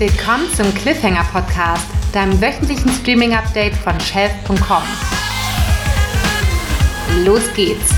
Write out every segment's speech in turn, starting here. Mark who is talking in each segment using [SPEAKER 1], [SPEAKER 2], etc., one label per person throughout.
[SPEAKER 1] Willkommen zum Cliffhanger Podcast, deinem wöchentlichen Streaming-Update von Shelf.com. Los geht's!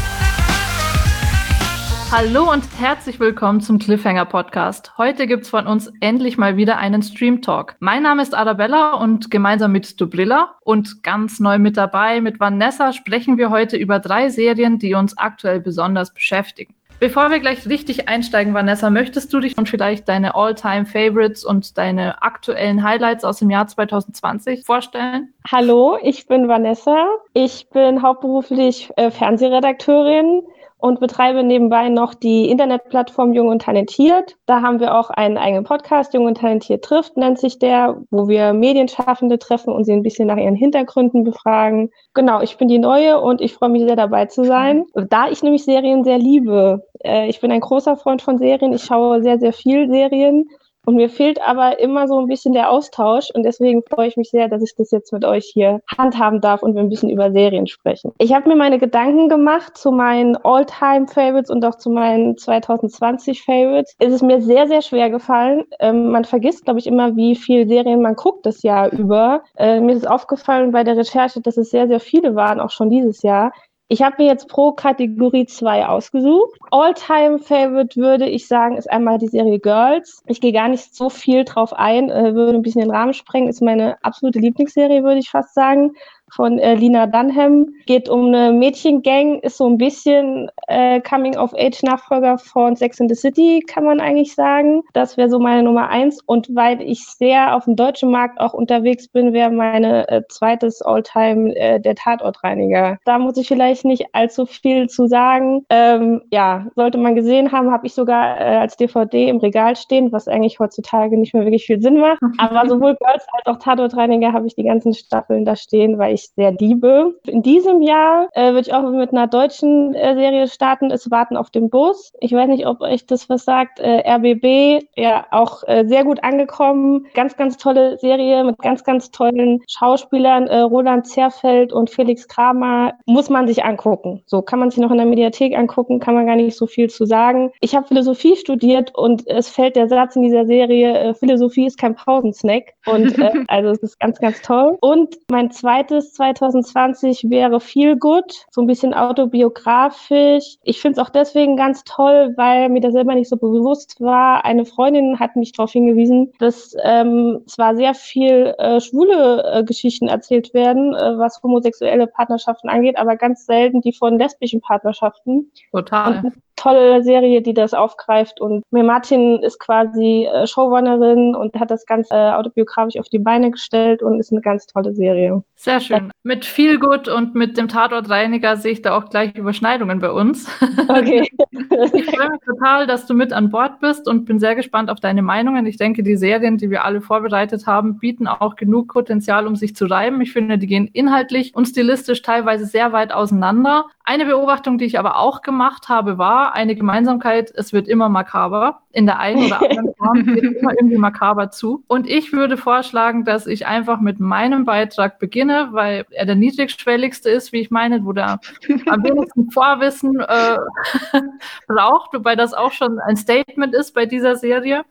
[SPEAKER 2] Hallo und herzlich willkommen zum Cliffhanger Podcast. Heute gibt's von uns endlich mal wieder einen Stream Talk. Mein Name ist Arabella und gemeinsam mit Dubrilla und ganz neu mit dabei mit Vanessa sprechen wir heute über drei Serien, die uns aktuell besonders beschäftigen. Bevor wir gleich richtig einsteigen, Vanessa, möchtest du dich und vielleicht deine All-Time-Favorites und deine aktuellen Highlights aus dem Jahr 2020 vorstellen?
[SPEAKER 3] Hallo, ich bin Vanessa. Ich bin hauptberuflich äh, Fernsehredakteurin und betreibe nebenbei noch die Internetplattform Jung und Talentiert. Da haben wir auch einen eigenen Podcast, Jung und Talentiert trifft, nennt sich der, wo wir Medienschaffende treffen und sie ein bisschen nach ihren Hintergründen befragen. Genau, ich bin die Neue und ich freue mich sehr dabei zu sein. Da ich nämlich Serien sehr liebe. Äh, ich bin ein großer Freund von Serien. Ich schaue sehr, sehr viel Serien und mir fehlt aber immer so ein bisschen der Austausch und deswegen freue ich mich sehr, dass ich das jetzt mit euch hier handhaben darf und wir ein bisschen über Serien sprechen. Ich habe mir meine Gedanken gemacht zu meinen All-Time-Favorites und auch zu meinen 2020-Favorites. Es ist mir sehr, sehr schwer gefallen. Ähm, man vergisst, glaube ich, immer, wie viel Serien man guckt das Jahr über. Äh, mir ist aufgefallen bei der Recherche, dass es sehr, sehr viele waren, auch schon dieses Jahr. Ich habe mir jetzt pro Kategorie zwei ausgesucht. All-Time-Favorite würde ich sagen, ist einmal die Serie Girls. Ich gehe gar nicht so viel drauf ein, äh, würde ein bisschen den Rahmen sprengen. Ist meine absolute Lieblingsserie, würde ich fast sagen von äh, Lina Dunham. Geht um eine Mädchengang, ist so ein bisschen äh, Coming-of-Age-Nachfolger von Sex in the City, kann man eigentlich sagen. Das wäre so meine Nummer eins. Und weil ich sehr auf dem deutschen Markt auch unterwegs bin, wäre meine äh, zweites Alltime äh, der Tatortreiniger. Da muss ich vielleicht nicht allzu viel zu sagen. Ähm, ja, sollte man gesehen haben, habe ich sogar äh, als DVD im Regal stehen, was eigentlich heutzutage nicht mehr wirklich viel Sinn macht. Aber sowohl Girls als auch Tatortreiniger habe ich die ganzen Staffeln da stehen, weil ich ich sehr liebe. In diesem Jahr äh, würde ich auch mit einer deutschen äh, Serie starten, Es Warten auf den Bus. Ich weiß nicht, ob euch das was sagt. Äh, RBB, ja, auch äh, sehr gut angekommen. Ganz, ganz tolle Serie mit ganz, ganz tollen Schauspielern. Äh, Roland Zerfeld und Felix Kramer muss man sich angucken. So kann man sich noch in der Mediathek angucken, kann man gar nicht so viel zu sagen. Ich habe Philosophie studiert und es fällt der Satz in dieser Serie, äh, Philosophie ist kein Pausensnack. Und also es ist ganz, ganz toll. Und mein zweites 2020 wäre Feel Good, so ein bisschen autobiografisch. Ich finde es auch deswegen ganz toll, weil mir das selber nicht so bewusst war. Eine Freundin hat mich darauf hingewiesen, dass ähm, zwar sehr viel äh, schwule äh, Geschichten erzählt werden, äh, was homosexuelle Partnerschaften angeht, aber ganz selten die von lesbischen Partnerschaften.
[SPEAKER 2] Total.
[SPEAKER 3] Und tolle Serie, die das aufgreift. Und mir Martin ist quasi äh, Showrunnerin und hat das Ganze äh, autobiografisch auf die Beine gestellt und ist eine ganz tolle Serie.
[SPEAKER 2] Sehr schön. Mit viel Gut und mit dem Tatortreiniger sehe ich da auch gleich Überschneidungen bei uns. Okay. ich freue mich total, dass du mit an Bord bist und bin sehr gespannt auf deine Meinungen. Ich denke, die Serien, die wir alle vorbereitet haben, bieten auch genug Potenzial, um sich zu reiben. Ich finde, die gehen inhaltlich und stilistisch teilweise sehr weit auseinander. Eine Beobachtung, die ich aber auch gemacht habe, war eine Gemeinsamkeit, es wird immer makaber. In der einen oder anderen Form geht immer irgendwie makaber zu. Und ich würde vorschlagen, dass ich einfach mit meinem Beitrag beginne, weil er der niedrigschwelligste ist, wie ich meine, wo der am wenigsten Vorwissen äh, braucht, wobei das auch schon ein Statement ist bei dieser Serie.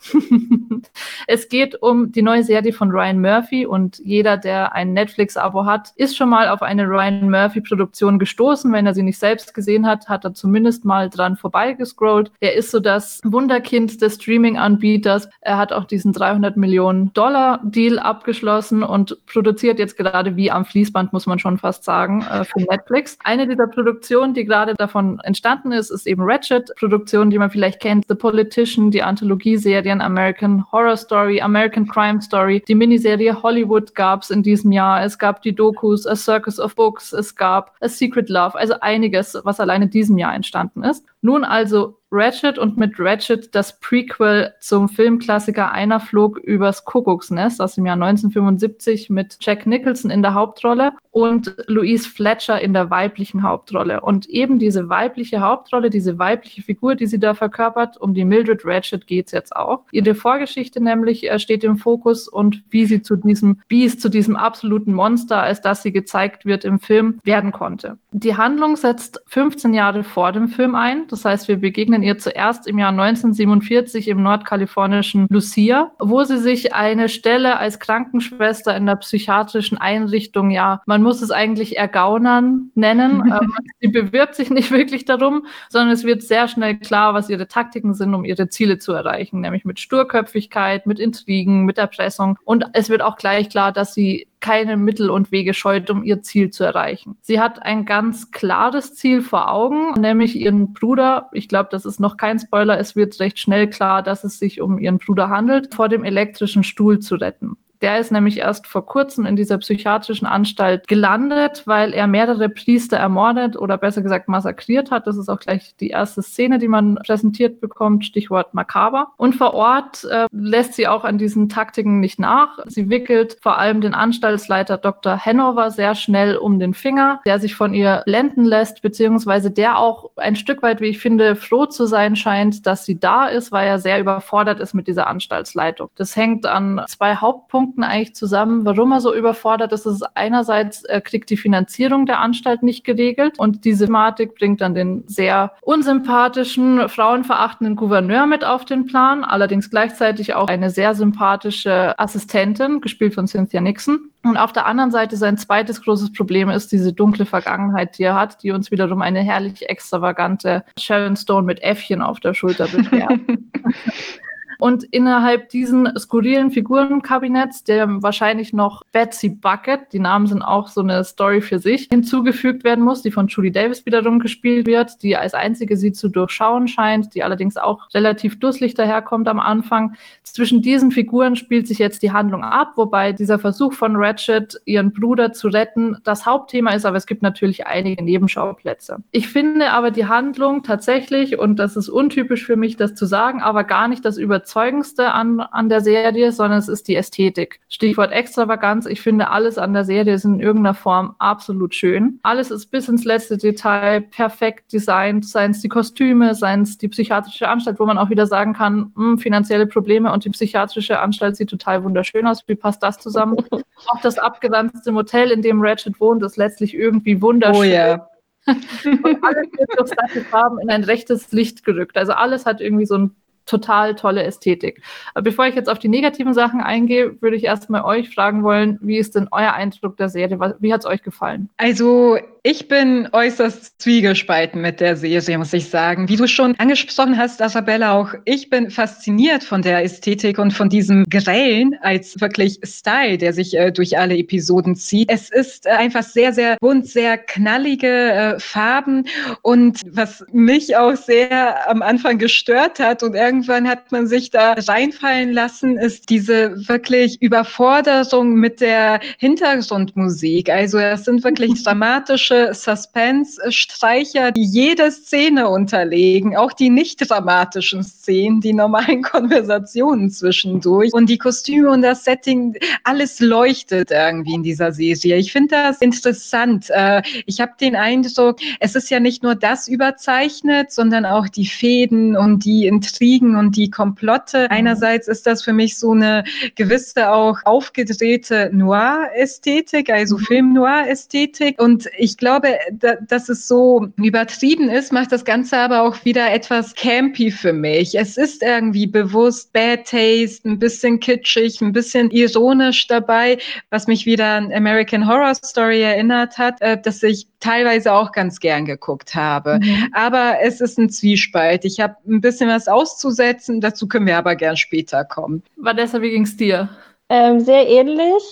[SPEAKER 2] es geht um die neue Serie von Ryan Murphy und jeder, der ein Netflix-Abo hat, ist schon mal auf eine Ryan Murphy-Produktion gestoßen, wenn er sie sie nicht selbst gesehen hat, hat er zumindest mal dran vorbeigescrollt. Er ist so das Wunderkind des Streaming-Anbieters. Er hat auch diesen 300 Millionen Dollar Deal abgeschlossen und produziert jetzt gerade wie am Fließband, muss man schon fast sagen, äh, für Netflix. Eine dieser Produktionen, die gerade davon entstanden ist, ist eben Ratchet. Produktion, die man vielleicht kennt, The Politician, die Anthologieserien American Horror Story, American Crime Story, die Miniserie Hollywood gab es in diesem Jahr. Es gab die Dokus A Circus of Books, es gab A Secret Love. Also einiges, was alleine diesem Jahr entstanden ist. Nun also Ratchet und mit Ratchet das Prequel zum Filmklassiker Einer flog übers Kuckucksnest aus dem Jahr 1975 mit Jack Nicholson in der Hauptrolle und Louise Fletcher in der weiblichen Hauptrolle. Und eben diese weibliche Hauptrolle, diese weibliche Figur, die sie da verkörpert, um die Mildred Ratchet geht's jetzt auch. Ihre Vorgeschichte nämlich äh, steht im Fokus und wie sie zu diesem Biest, zu diesem absoluten Monster, als das sie gezeigt wird im Film, werden konnte. Die Handlung setzt 15 Jahre vor dem Film ein Das heißt, wir begegnen ihr zuerst im Jahr 1947 im nordkalifornischen Lucia, wo sie sich eine Stelle als Krankenschwester in der psychiatrischen Einrichtung, ja, man muss es eigentlich ergaunern nennen. ähm, sie bewirbt sich nicht wirklich darum, sondern es wird sehr schnell klar, was ihre Taktiken sind, um ihre Ziele zu erreichen, nämlich mit Sturköpfigkeit, mit Intrigen, mit Erpressung. Und es wird auch gleich klar, dass sie keine Mittel und Wege scheut, um ihr Ziel zu erreichen. Sie hat ein ganz klares Ziel vor Augen, nämlich ihren Bruder, ich glaube, das ist noch kein Spoiler, es wird recht schnell klar, dass es sich um ihren Bruder handelt, vor dem elektrischen Stuhl zu retten. Der ist nämlich erst vor kurzem in dieser psychiatrischen Anstalt gelandet, weil er mehrere Priester ermordet oder besser gesagt massakriert hat. Das ist auch gleich die erste Szene, die man präsentiert bekommt, Stichwort makaber. Und vor Ort äh, lässt sie auch an diesen Taktiken nicht nach. Sie wickelt vor allem den Anstaltsleiter Dr. Hanover sehr schnell um den Finger, der sich von ihr blenden lässt, beziehungsweise der auch ein Stück weit, wie ich finde, froh zu sein scheint, dass sie da ist, weil er sehr überfordert ist mit dieser Anstaltsleitung. Das hängt an zwei Hauptpunkten Punkten eigentlich zusammen, warum er so überfordert ist. ist einerseits, er kriegt die Finanzierung der Anstalt nicht geregelt und diese Thematik bringt dann den sehr unsympathischen, frauenverachtenden Gouverneur mit auf den Plan, allerdings gleichzeitig auch eine sehr sympathische Assistentin, gespielt von Cynthia Nixon. Und auf der anderen Seite sein zweites großes Problem ist diese dunkle Vergangenheit, die er hat, die uns wiederum eine herrlich extravagante Sharon Stone mit Äffchen auf der Schulter beschert. Und innerhalb diesen skurrilen Figurenkabinetts, der wahrscheinlich noch Betsy Bucket, die Namen sind auch so eine Story für sich, hinzugefügt werden muss, die von Julie Davis wiederum gespielt wird, die als einzige sie zu durchschauen scheint, die allerdings auch relativ dusselig daherkommt am Anfang. Zwischen diesen Figuren spielt sich jetzt die Handlung ab, wobei dieser Versuch von Ratchet, ihren Bruder zu retten, das Hauptthema ist, aber es gibt natürlich einige Nebenschauplätze. Ich finde aber die Handlung tatsächlich, und das ist untypisch für mich, das zu sagen, aber gar nicht das Überzeugen Überzeugendste an, an der Serie, sondern es ist die Ästhetik. Stichwort Extravaganz. Ich finde, alles an der Serie ist in irgendeiner Form absolut schön. Alles ist bis ins letzte Detail perfekt designt, seien es die Kostüme, seien es die psychiatrische Anstalt, wo man auch wieder sagen kann, mh, hm, finanzielle Probleme und die psychiatrische Anstalt sieht total wunderschön aus. Wie passt das zusammen? auch das abgeranzte Motel, in dem Ratchet wohnt, ist letztlich irgendwie wunderschön. Oh yeah. und alles wird durch satte Farben in ein rechtes Licht gerückt. Also alles hat irgendwie so ein total tolle Ästhetik. Aber bevor ich jetzt auf die negativen Sachen eingehe, würde ich erstmal euch fragen wollen, wie ist denn euer Eindruck der Serie? Wie hat es euch gefallen?
[SPEAKER 4] Also ich bin äußerst zwiegespalten mit der Serie, muss ich sagen. Wie du schon angesprochen hast, Isabella, auch ich bin fasziniert von der Ästhetik und von diesem Grellen als wirklich Style, der sich äh, durch alle Episoden zieht. Es ist äh, einfach sehr, sehr bunt, sehr knallige äh, Farben und was mich auch sehr am Anfang gestört hat und irgendwann hat man sich da reinfallen lassen, ist diese wirklich Überforderung mit der Hintergrundmusik. Also es sind wirklich dramatische dramatische Suspense-Streicher, die jede Szene unterlegen, auch die nicht dramatischen Szenen, die normalen Konversationen zwischendurch. Und die Kostüme und das Setting, alles leuchtet irgendwie in dieser Serie. Ich finde das interessant. Äh, ich habe den Eindruck, es ist ja nicht nur das überzeichnet, sondern auch die Fäden und die Intrigen und die Komplotte. Einerseits ist das für mich so eine gewisse auch aufgedrehte Noir-Ästhetik, also mhm. Film-Noir-Ästhetik. Und ich glaube, da, dass es so übertrieben ist, macht das Ganze aber auch wieder etwas campy für mich. Es ist irgendwie bewusst Bad Taste, ein bisschen kitschig, ein bisschen ironisch dabei, was mich wieder an American Horror Story erinnert hat, äh, dass ich teilweise auch ganz gern geguckt habe. Mhm. Aber es ist ein Zwiespalt. Ich habe ein bisschen was auszusetzen, dazu können wir aber gern später kommen.
[SPEAKER 2] Vanessa, wie ging es dir?
[SPEAKER 3] Ähm, sehr ähnlich.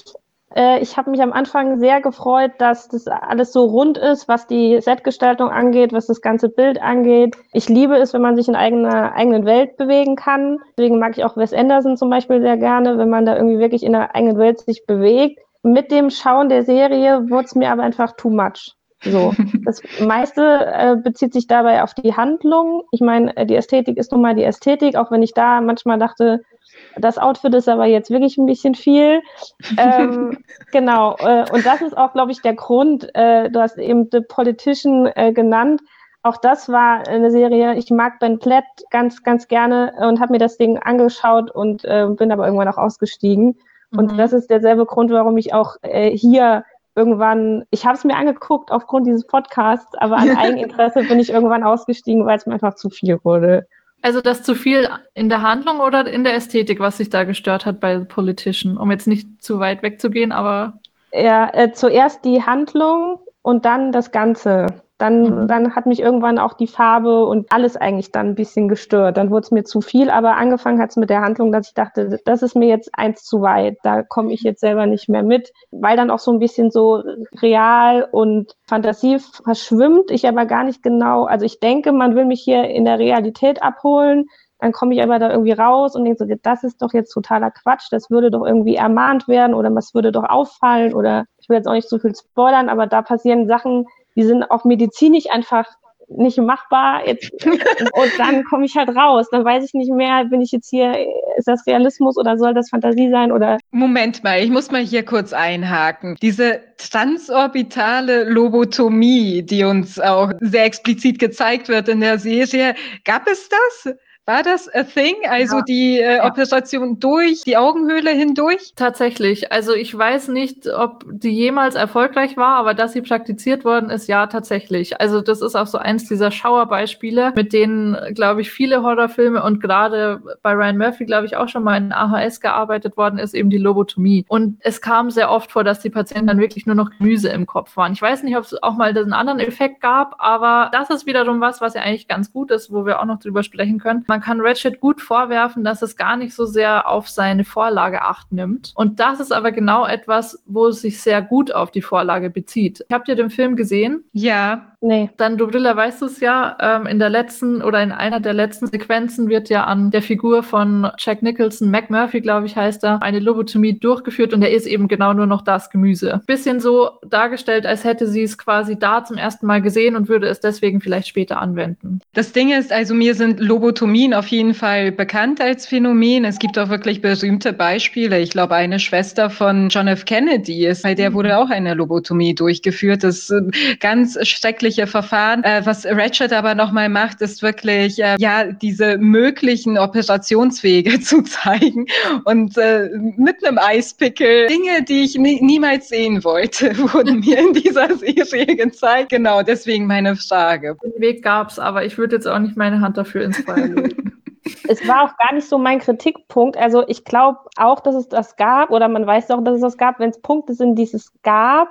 [SPEAKER 3] Äh, ich habe mich am Anfang sehr gefreut, dass das alles so rund ist, was die Setgestaltung angeht, was das ganze Bild angeht. Ich liebe es, wenn man sich in eigener eigenen Welt bewegen kann. Deswegen mag ich auch Wes Anderson zum Beispiel sehr gerne, wenn man da irgendwie wirklich in der eigenen Welt sich bewegt. Mit dem Schauen der Serie wurde es mir aber einfach too much. So, das meiste äh, bezieht sich dabei auf die Handlung. Ich meine, die Ästhetik ist nun mal die Ästhetik, auch wenn ich da manchmal dachte, das Outfit ist aber jetzt wirklich ein bisschen viel. ähm, genau. Äh, und das ist auch, glaube ich, der Grund. Äh, du hast eben The Politician äh, genannt. Auch das war eine Serie. Ich mag Ben Platt ganz, ganz gerne und habe mir das Ding angeschaut und äh, bin aber irgendwann auch ausgestiegen. Und mhm. das ist derselbe Grund, warum ich auch äh, hier irgendwann, ich habe es mir angeguckt aufgrund dieses Podcasts, aber an Eigeninteresse bin ich irgendwann ausgestiegen, weil es mir einfach zu viel wurde.
[SPEAKER 2] Also das zu viel in der Handlung oder in der Ästhetik, was sich da gestört hat bei Politician, um jetzt nicht zu weit wegzugehen, aber.
[SPEAKER 3] Ja, äh, zuerst die Handlung und dann das Ganze. Dann, mhm. dann hat mich irgendwann auch die Farbe und alles eigentlich dann ein bisschen gestört. Dann wurde es mir zu viel, aber angefangen hat es mit der Handlung, dass ich dachte, das ist mir jetzt eins zu weit. Da komme ich jetzt selber nicht mehr mit, weil dann auch so ein bisschen so real und Fantasie verschwimmt. Ich aber gar nicht genau, also ich denke, man will mich hier in der Realität abholen. Dann komme ich aber da irgendwie raus und denke so, das ist doch jetzt totaler Quatsch, das würde doch irgendwie ermahnt werden oder was würde doch auffallen oder ich will jetzt auch nicht so viel spoilern, aber da passieren Sachen, die sind auch medizinisch einfach nicht machbar. Jetzt, und dann komme ich halt raus. Dann weiß ich nicht mehr, bin ich jetzt hier, ist das Realismus oder soll das Fantasie sein oder.
[SPEAKER 4] Moment mal, ich muss mal hier kurz einhaken. Diese transorbitale Lobotomie, die uns auch sehr explizit gezeigt wird in der Serie, gab es das? War das a thing? Also ja. die äh, Operation durch die Augenhöhle hindurch?
[SPEAKER 2] Tatsächlich. Also ich weiß nicht, ob die jemals erfolgreich war, aber dass sie praktiziert worden ist, ja, tatsächlich. Also das ist auch so eins dieser Schauerbeispiele, mit denen, glaube ich, viele Horrorfilme und gerade bei Ryan Murphy, glaube ich, auch schon mal in AHS gearbeitet worden ist, eben die Lobotomie. Und es kam sehr oft vor, dass die Patienten dann wirklich nur noch Gemüse im Kopf waren. Ich weiß nicht, ob es auch mal einen anderen Effekt gab, aber das ist wiederum was, was ja eigentlich ganz gut ist, wo wir auch noch drüber sprechen können. Man man kann Ratchet gut vorwerfen, dass es gar nicht so sehr auf seine Vorlage acht nimmt. Und das ist aber genau etwas, wo es sich sehr gut auf die Vorlage bezieht. Habt ihr den Film gesehen?
[SPEAKER 4] Ja.
[SPEAKER 2] Nee. Dann, Dobrilla, weißt du es ja, ähm, in der letzten oder in einer der letzten Sequenzen wird ja an der Figur von Jack Nicholson, Mac Murphy, glaube ich, heißt er, eine Lobotomie durchgeführt und er ist eben genau nur noch das Gemüse. Bisschen so dargestellt, als hätte sie es quasi da zum ersten Mal gesehen und würde es deswegen vielleicht später anwenden.
[SPEAKER 4] Das Ding ist, also mir sind Lobotomien auf jeden Fall bekannt als Phänomen. Es gibt auch wirklich berühmte Beispiele. Ich glaube, eine Schwester von John F. Kennedy ist, bei der mhm. wurde auch eine Lobotomie durchgeführt. Das ist ein ganz schrecklich rechtliche Verfahren. Äh, was Ratchet aber nochmal macht, ist wirklich, äh, ja, diese möglichen Operationswege zu zeigen und äh, mit einem Eispickel Dinge, die ich nie, niemals sehen wollte, wurden mir in dieser Serie gezeigt. Genau, deswegen meine Frage.
[SPEAKER 2] Den Weg gab's, aber ich würde jetzt auch nicht meine Hand dafür ins Feuer legen.
[SPEAKER 3] es war auch gar nicht so mein Kritikpunkt. Also ich glaube auch, dass es das gab, oder man weiß auch, dass es das gab, wenn es Punkte sind, die es gab,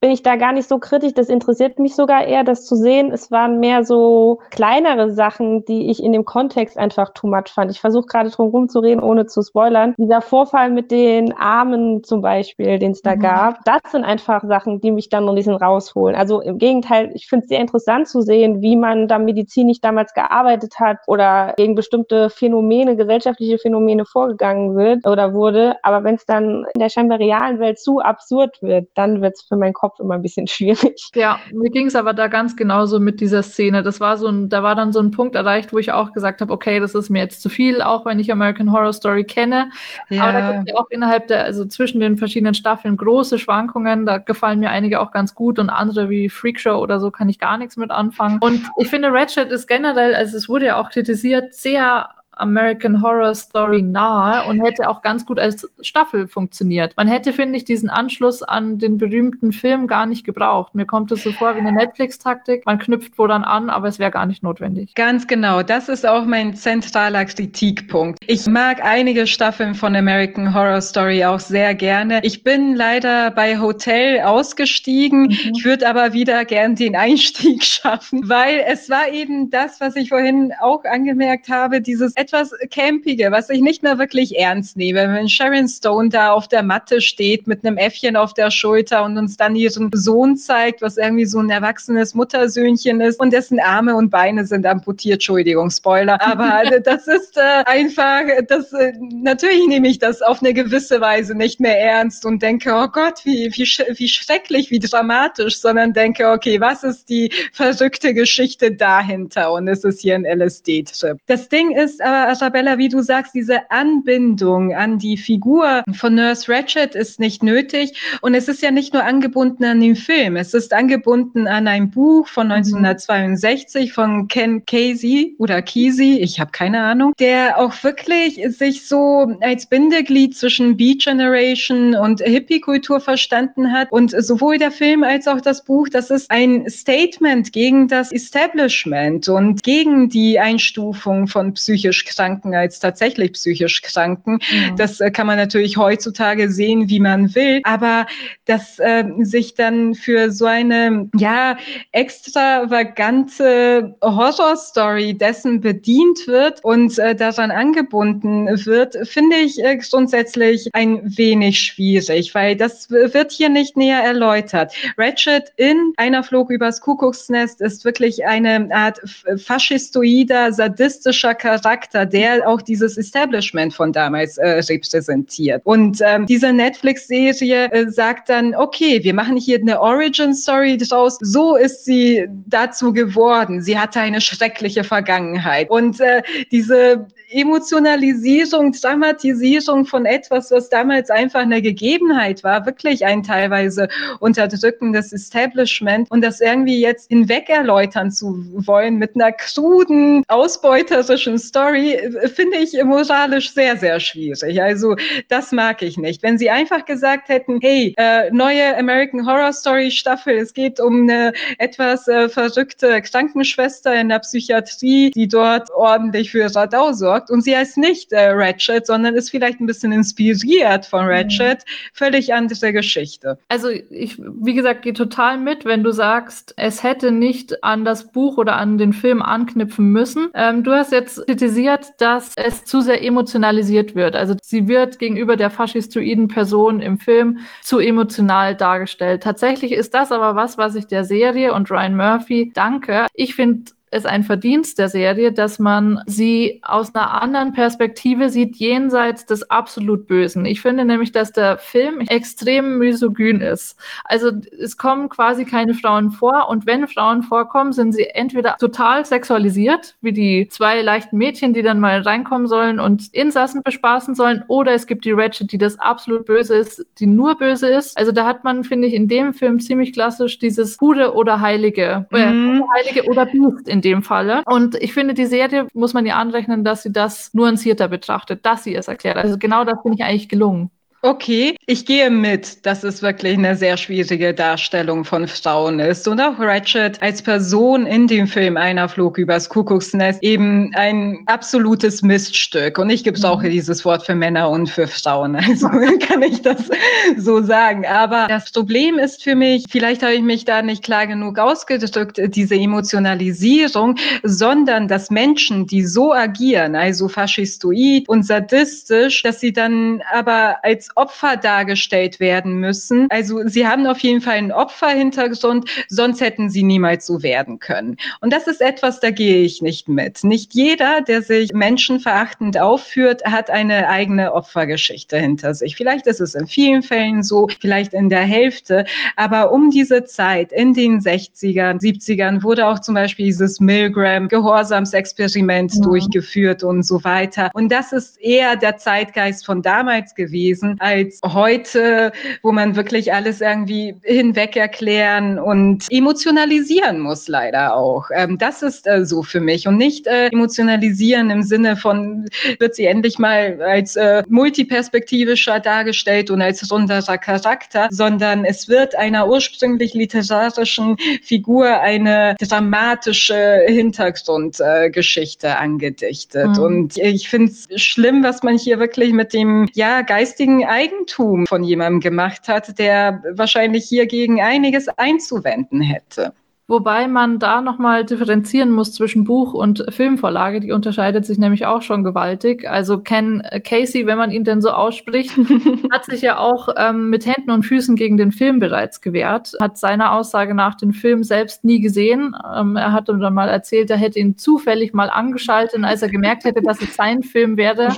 [SPEAKER 3] bin ich da gar nicht so kritisch. Das interessiert mich sogar eher, das zu sehen. Es waren mehr so kleinere Sachen, die ich in dem Kontext einfach too much fand. Ich versuche gerade drum rumzureden, ohne zu spoilern. Dieser Vorfall mit den Armen zum Beispiel, den es da mhm. gab, das sind einfach Sachen, die mich dann noch ein bisschen rausholen. Also im Gegenteil, ich finde es sehr interessant zu sehen, wie man da medizinisch damals gearbeitet hat oder gegen bestimmte Phänomene, gesellschaftliche Phänomene vorgegangen wird oder wurde. Aber wenn es dann in der scheinbar realen Welt zu absurd wird, dann wird es für meinen Kopf Kopf immer ein bisschen schwierig.
[SPEAKER 2] Ja, mir ging es aber da ganz genauso mit dieser Szene. Das war so ein, da war dann so ein Punkt erreicht, wo ich auch gesagt habe, okay, das ist mir jetzt zu viel, auch wenn ich American Horror Story kenne. Ja. Aber da gibt es ja auch innerhalb der, also zwischen den verschiedenen Staffeln große Schwankungen. Da gefallen mir einige auch ganz gut und andere wie Freakshow oder so kann ich gar nichts mit anfangen. Und ich finde, Ratchet ist generell, also es wurde ja auch kritisiert, sehr American Horror Story nahe und hätte auch ganz gut als Staffel funktioniert. Man hätte, finde ich, diesen Anschluss an den berühmten Film gar nicht gebraucht. Mir kommt es so vor wie eine Netflix-Taktik. Man knüpft wo dann an, aber es wäre gar nicht notwendig.
[SPEAKER 4] Ganz genau. Das ist auch mein zentraler Kritikpunkt. Ich mag einige Staffeln von American Horror Story auch sehr gerne. Ich bin leider bei Hotel ausgestiegen. Mhm. Ich würde aber wieder gern den Einstieg schaffen, weil es war eben das, was ich vorhin auch angemerkt habe, dieses etwas Campige, was ich nicht mehr wirklich ernst nehme. Wenn Sharon Stone da auf der Matte steht mit einem Äffchen auf der Schulter und uns dann ihren Sohn zeigt, was irgendwie so ein erwachsenes Muttersöhnchen ist und dessen Arme und Beine sind amputiert. Entschuldigung, Spoiler. Aber das ist äh, einfach, das, äh, natürlich nehme ich das auf eine gewisse Weise nicht mehr ernst und denke, oh Gott, wie, wie, wie schrecklich, wie dramatisch, sondern denke, okay, was ist die verrückte Geschichte dahinter? Und es ist hier ein LSD-Trip. Das Ding ist aber, aber Isabella, wie du sagst, diese Anbindung an die Figur von Nurse Ratchet ist nicht nötig. Und es ist ja nicht nur angebunden an den Film, es ist angebunden an ein Buch von 1962 mhm. von Ken Casey oder Kesey, ich habe keine Ahnung, der auch wirklich sich so als Bindeglied zwischen Beat Generation und Hippie-Kultur verstanden hat. Und sowohl der Film als auch das Buch, das ist ein Statement gegen das Establishment und gegen die Einstufung von psychisch Kranken als tatsächlich psychisch Kranken. Mhm. Das äh, kann man natürlich heutzutage sehen, wie man will. Aber dass äh, sich dann für so eine, ja, extravagante Horrorstory dessen bedient wird und äh, daran angebunden wird, finde ich äh, grundsätzlich ein wenig schwierig, weil das wird hier nicht näher erläutert. Ratchet in einer Flug übers Kuckucksnest ist wirklich eine Art faschistoider, sadistischer Charakter, der auch dieses Establishment von damals äh, repräsentiert. Und ähm, diese Netflix-Serie äh, sagt dann, okay, wir machen hier eine Origin-Story draus. So ist sie dazu geworden. Sie hatte eine schreckliche Vergangenheit. Und äh, diese Emotionalisierung, Dramatisierung von etwas, was damals einfach eine Gegebenheit war, wirklich ein teilweise unterdrückendes Establishment und das irgendwie jetzt hinweg erläutern zu wollen mit einer kruden, ausbeuterischen Story, finde ich moralisch sehr, sehr schwierig. Also das mag ich nicht. Wenn sie einfach gesagt hätten, hey, äh, neue American Horror Story Staffel, es geht um eine etwas äh, verrückte Krankenschwester in der Psychiatrie, die dort ordentlich für Radau sorgt, sorgt. Und sie heißt nicht äh, Ratchet, sondern ist vielleicht ein bisschen inspiriert von mhm. Ratchet. Mhm. Völlig andere Geschichte.
[SPEAKER 2] Also ich, wie gesagt, gehe total mit, wenn du sagst, es hätte nicht an das Buch oder an den Film anknüpfen müssen. Ähm, du hast jetzt kritisiert, dass es zu sehr emotionalisiert wird. Also sie wird gegenüber der faschistoiden Person im Film zu emotional dargestellt. Tatsächlich ist das aber was, was ich der Serie und Ryan Murphy danke. Ich finde ist ein Verdienst der Serie, dass man sie aus einer anderen Perspektive sieht, jenseits des absolut Bösen. Ich finde nämlich, dass der Film extrem misogyn ist. Also es kommen quasi keine Frauen vor und wenn Frauen vorkommen, sind sie entweder total sexualisiert, wie die zwei leichten Mädchen, die dann mal reinkommen sollen und Insassen bespaßen sollen, oder es gibt die Ratchet, die das absolut Böse ist, die nur böse ist. Also da hat man, finde ich, in dem Film ziemlich klassisch dieses Gute oder Heilige, äh, mhm. äh, Heilige oder Biest in in dem Falle. Und ich finde, die Serie muss man ihr anrechnen, dass sie das nuancierter betrachtet, dass sie es erklärt. Also genau das finde ich eigentlich gelungen.
[SPEAKER 4] Okay, ich gehe mit, dass es wirklich eine sehr schwierige Darstellung von Frauen ist. Und auch Ratchet als Person in dem Film Einer Flug übers Kuckucksnest eben ein absolutes Miststück. Und ich gebrauche mhm. dieses Wort für Männer und für Frauen. Also kann ich das so sagen. Aber das Problem ist für mich, vielleicht habe ich mich da nicht klar genug ausgedrückt, diese Emotionalisierung, sondern dass Menschen, die so agieren, also faschistoid und sadistisch, dass sie dann aber als Opfer dargestellt werden müssen. Also sie haben auf jeden Fall einen Opferhintergrund, sonst hätten sie niemals so werden können. Und das ist etwas, da gehe ich nicht mit. Nicht jeder, der sich menschenverachtend aufführt, hat eine eigene Opfergeschichte hinter sich. Vielleicht ist es in vielen Fällen so, vielleicht in der Hälfte, aber um diese Zeit in den 60ern, 70ern wurde auch zum Beispiel dieses Milgram Gehorsamsexperiment ja. durchgeführt und so weiter. Und das ist eher der Zeitgeist von damals gewesen, als heute, wo man wirklich alles irgendwie hinweg erklären und emotionalisieren muss, leider auch. Ähm, das ist äh, so für mich und nicht äh, emotionalisieren im Sinne von, wird sie endlich mal als äh, multiperspektivischer dargestellt und als runderer Charakter, sondern es wird einer ursprünglich literarischen Figur eine dramatische Hintergrundgeschichte angedichtet. Mhm. Und ich finde es schlimm, was man hier wirklich mit dem ja geistigen Eigentum von jemandem gemacht hat, der wahrscheinlich hiergegen einiges einzuwenden hätte.
[SPEAKER 2] Wobei man da nochmal differenzieren muss zwischen Buch und Filmvorlage. Die unterscheidet sich nämlich auch schon gewaltig. Also Ken Casey, wenn man ihn denn so ausspricht, hat sich ja auch ähm, mit Händen und Füßen gegen den Film bereits gewehrt. Hat seiner Aussage nach den Film selbst nie gesehen. Ähm, er hat dann mal erzählt, er hätte ihn zufällig mal angeschaltet als er gemerkt hätte, dass es sein Film wäre,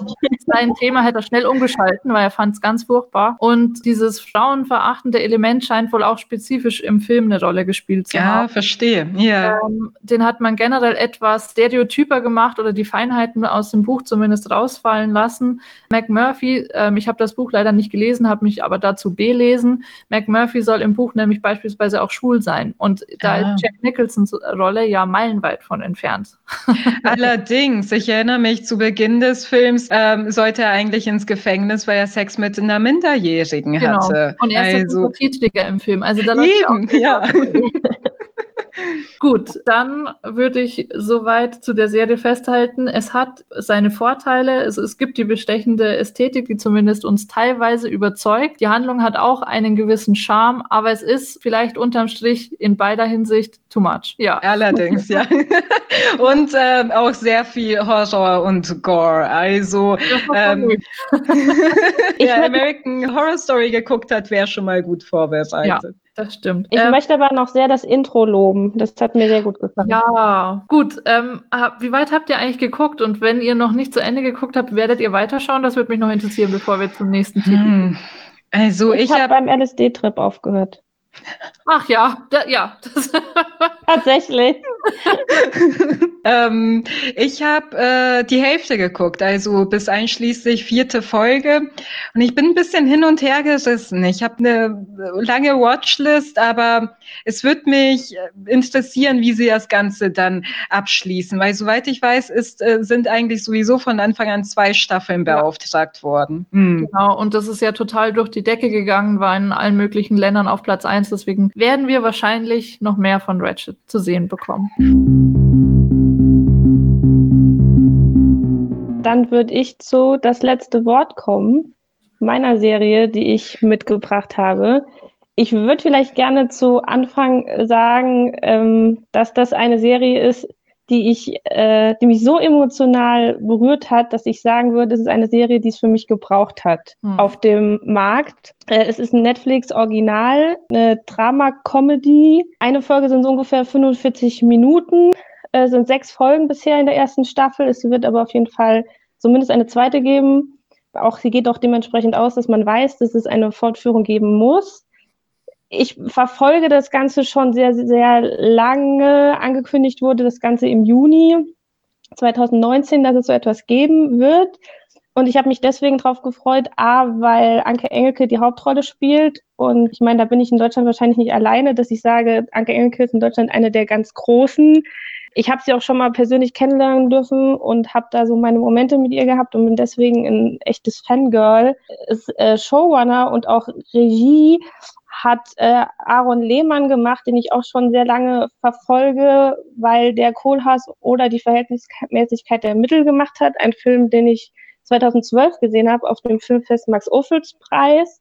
[SPEAKER 2] sein Thema hätte er schnell umgeschalten, weil er fand es ganz furchtbar. Und dieses frauenverachtende Element scheint wohl auch spezifisch im Film eine Rolle gespielt zu
[SPEAKER 4] ja,
[SPEAKER 2] haben.
[SPEAKER 4] Verstehe. Ja.
[SPEAKER 2] Ähm, den hat man generell etwas stereotyper gemacht oder die Feinheiten aus dem Buch zumindest rausfallen lassen. McMurphy, ähm, ich habe das Buch leider nicht gelesen, habe mich aber dazu belesen. McMurphy soll im Buch nämlich beispielsweise auch schwul sein. Und da ah. ist Jack Nicholsons Rolle ja meilenweit von entfernt.
[SPEAKER 4] Allerdings, ich erinnere mich, zu Beginn des Films ähm, sollte er eigentlich ins Gefängnis, weil er Sex mit einer Minderjährigen genau. hatte.
[SPEAKER 2] Und er ist also, der im Film. Also da
[SPEAKER 4] Eben, ja.
[SPEAKER 2] Gut, dann würde ich soweit zu der Serie festhalten. Es hat seine Vorteile. Es, es gibt die bestechende Ästhetik, die zumindest uns teilweise überzeugt. Die Handlung hat auch einen gewissen Charme, aber es ist vielleicht unterm Strich in beider Hinsicht too much.
[SPEAKER 4] Ja. Allerdings, ja. und ähm, auch sehr viel Horror und Gore. Also, ähm, wer American Horror Story geguckt hat, wäre schon mal gut vorbereitet. Ja
[SPEAKER 2] das stimmt.
[SPEAKER 3] Ich ähm, möchte aber noch sehr das Intro loben. Das hat mir sehr gut gefallen.
[SPEAKER 2] Ja, gut. Ähm, wie weit habt ihr eigentlich geguckt? Und wenn ihr noch nicht zu Ende geguckt habt, werdet ihr weiterschauen? Das würde mich noch interessieren, bevor wir zum nächsten Titel hm.
[SPEAKER 3] Also ich, ich habe hab beim LSD-Trip aufgehört.
[SPEAKER 2] Ach ja, da, ja.
[SPEAKER 3] Tatsächlich.
[SPEAKER 4] ähm, ich habe äh, die Hälfte geguckt, also bis einschließlich vierte Folge. Und ich bin ein bisschen hin und her gerissen. Ich habe eine lange Watchlist, aber es wird mich interessieren, wie sie das Ganze dann abschließen. Weil soweit ich weiß, ist, äh, sind eigentlich sowieso von Anfang an zwei Staffeln beauftragt ja. worden.
[SPEAKER 2] Mhm. Genau, und das ist ja total durch die Decke gegangen, war in allen möglichen Ländern auf Platz 1. Deswegen werden wir wahrscheinlich noch mehr von Ratchet zu sehen bekommen.
[SPEAKER 3] Dann würde ich zu das letzte Wort kommen, meiner Serie, die ich mitgebracht habe. Ich würde vielleicht gerne zu Anfang sagen, ähm, dass das eine Serie ist, die ich, äh, die mich so emotional berührt hat, dass ich sagen würde, es ist eine Serie, die es für mich gebraucht hat hm. auf dem Markt. Äh, es ist ein Netflix-Original, eine Drama-Comedy. Eine Folge sind so ungefähr 45 Minuten. Es äh, sind sechs Folgen bisher in der ersten Staffel. Es wird aber auf jeden Fall zumindest eine zweite geben. Auch sie geht auch dementsprechend aus, dass man weiß, dass es eine Fortführung geben muss ich verfolge das Ganze schon sehr, sehr lange. Angekündigt wurde das Ganze im Juni 2019, dass es so etwas geben wird. Und ich habe mich deswegen darauf gefreut, A, weil Anke Engelke die Hauptrolle spielt. Und ich meine, da bin ich in Deutschland wahrscheinlich nicht alleine, dass ich sage, Anke Engelke ist in Deutschland eine der ganz großen. Ich habe sie auch schon mal persönlich kennenlernen dürfen und habe da so meine Momente mit ihr gehabt und bin deswegen ein echtes Fangirl. Ist äh, Showrunner und auch Regie hat äh, Aaron Lehmann gemacht, den ich auch schon sehr lange verfolge, weil der Kohlhaas oder die Verhältnismäßigkeit der Mittel gemacht hat. Ein Film, den ich 2012 gesehen habe auf dem Filmfest Max Ophüls Preis.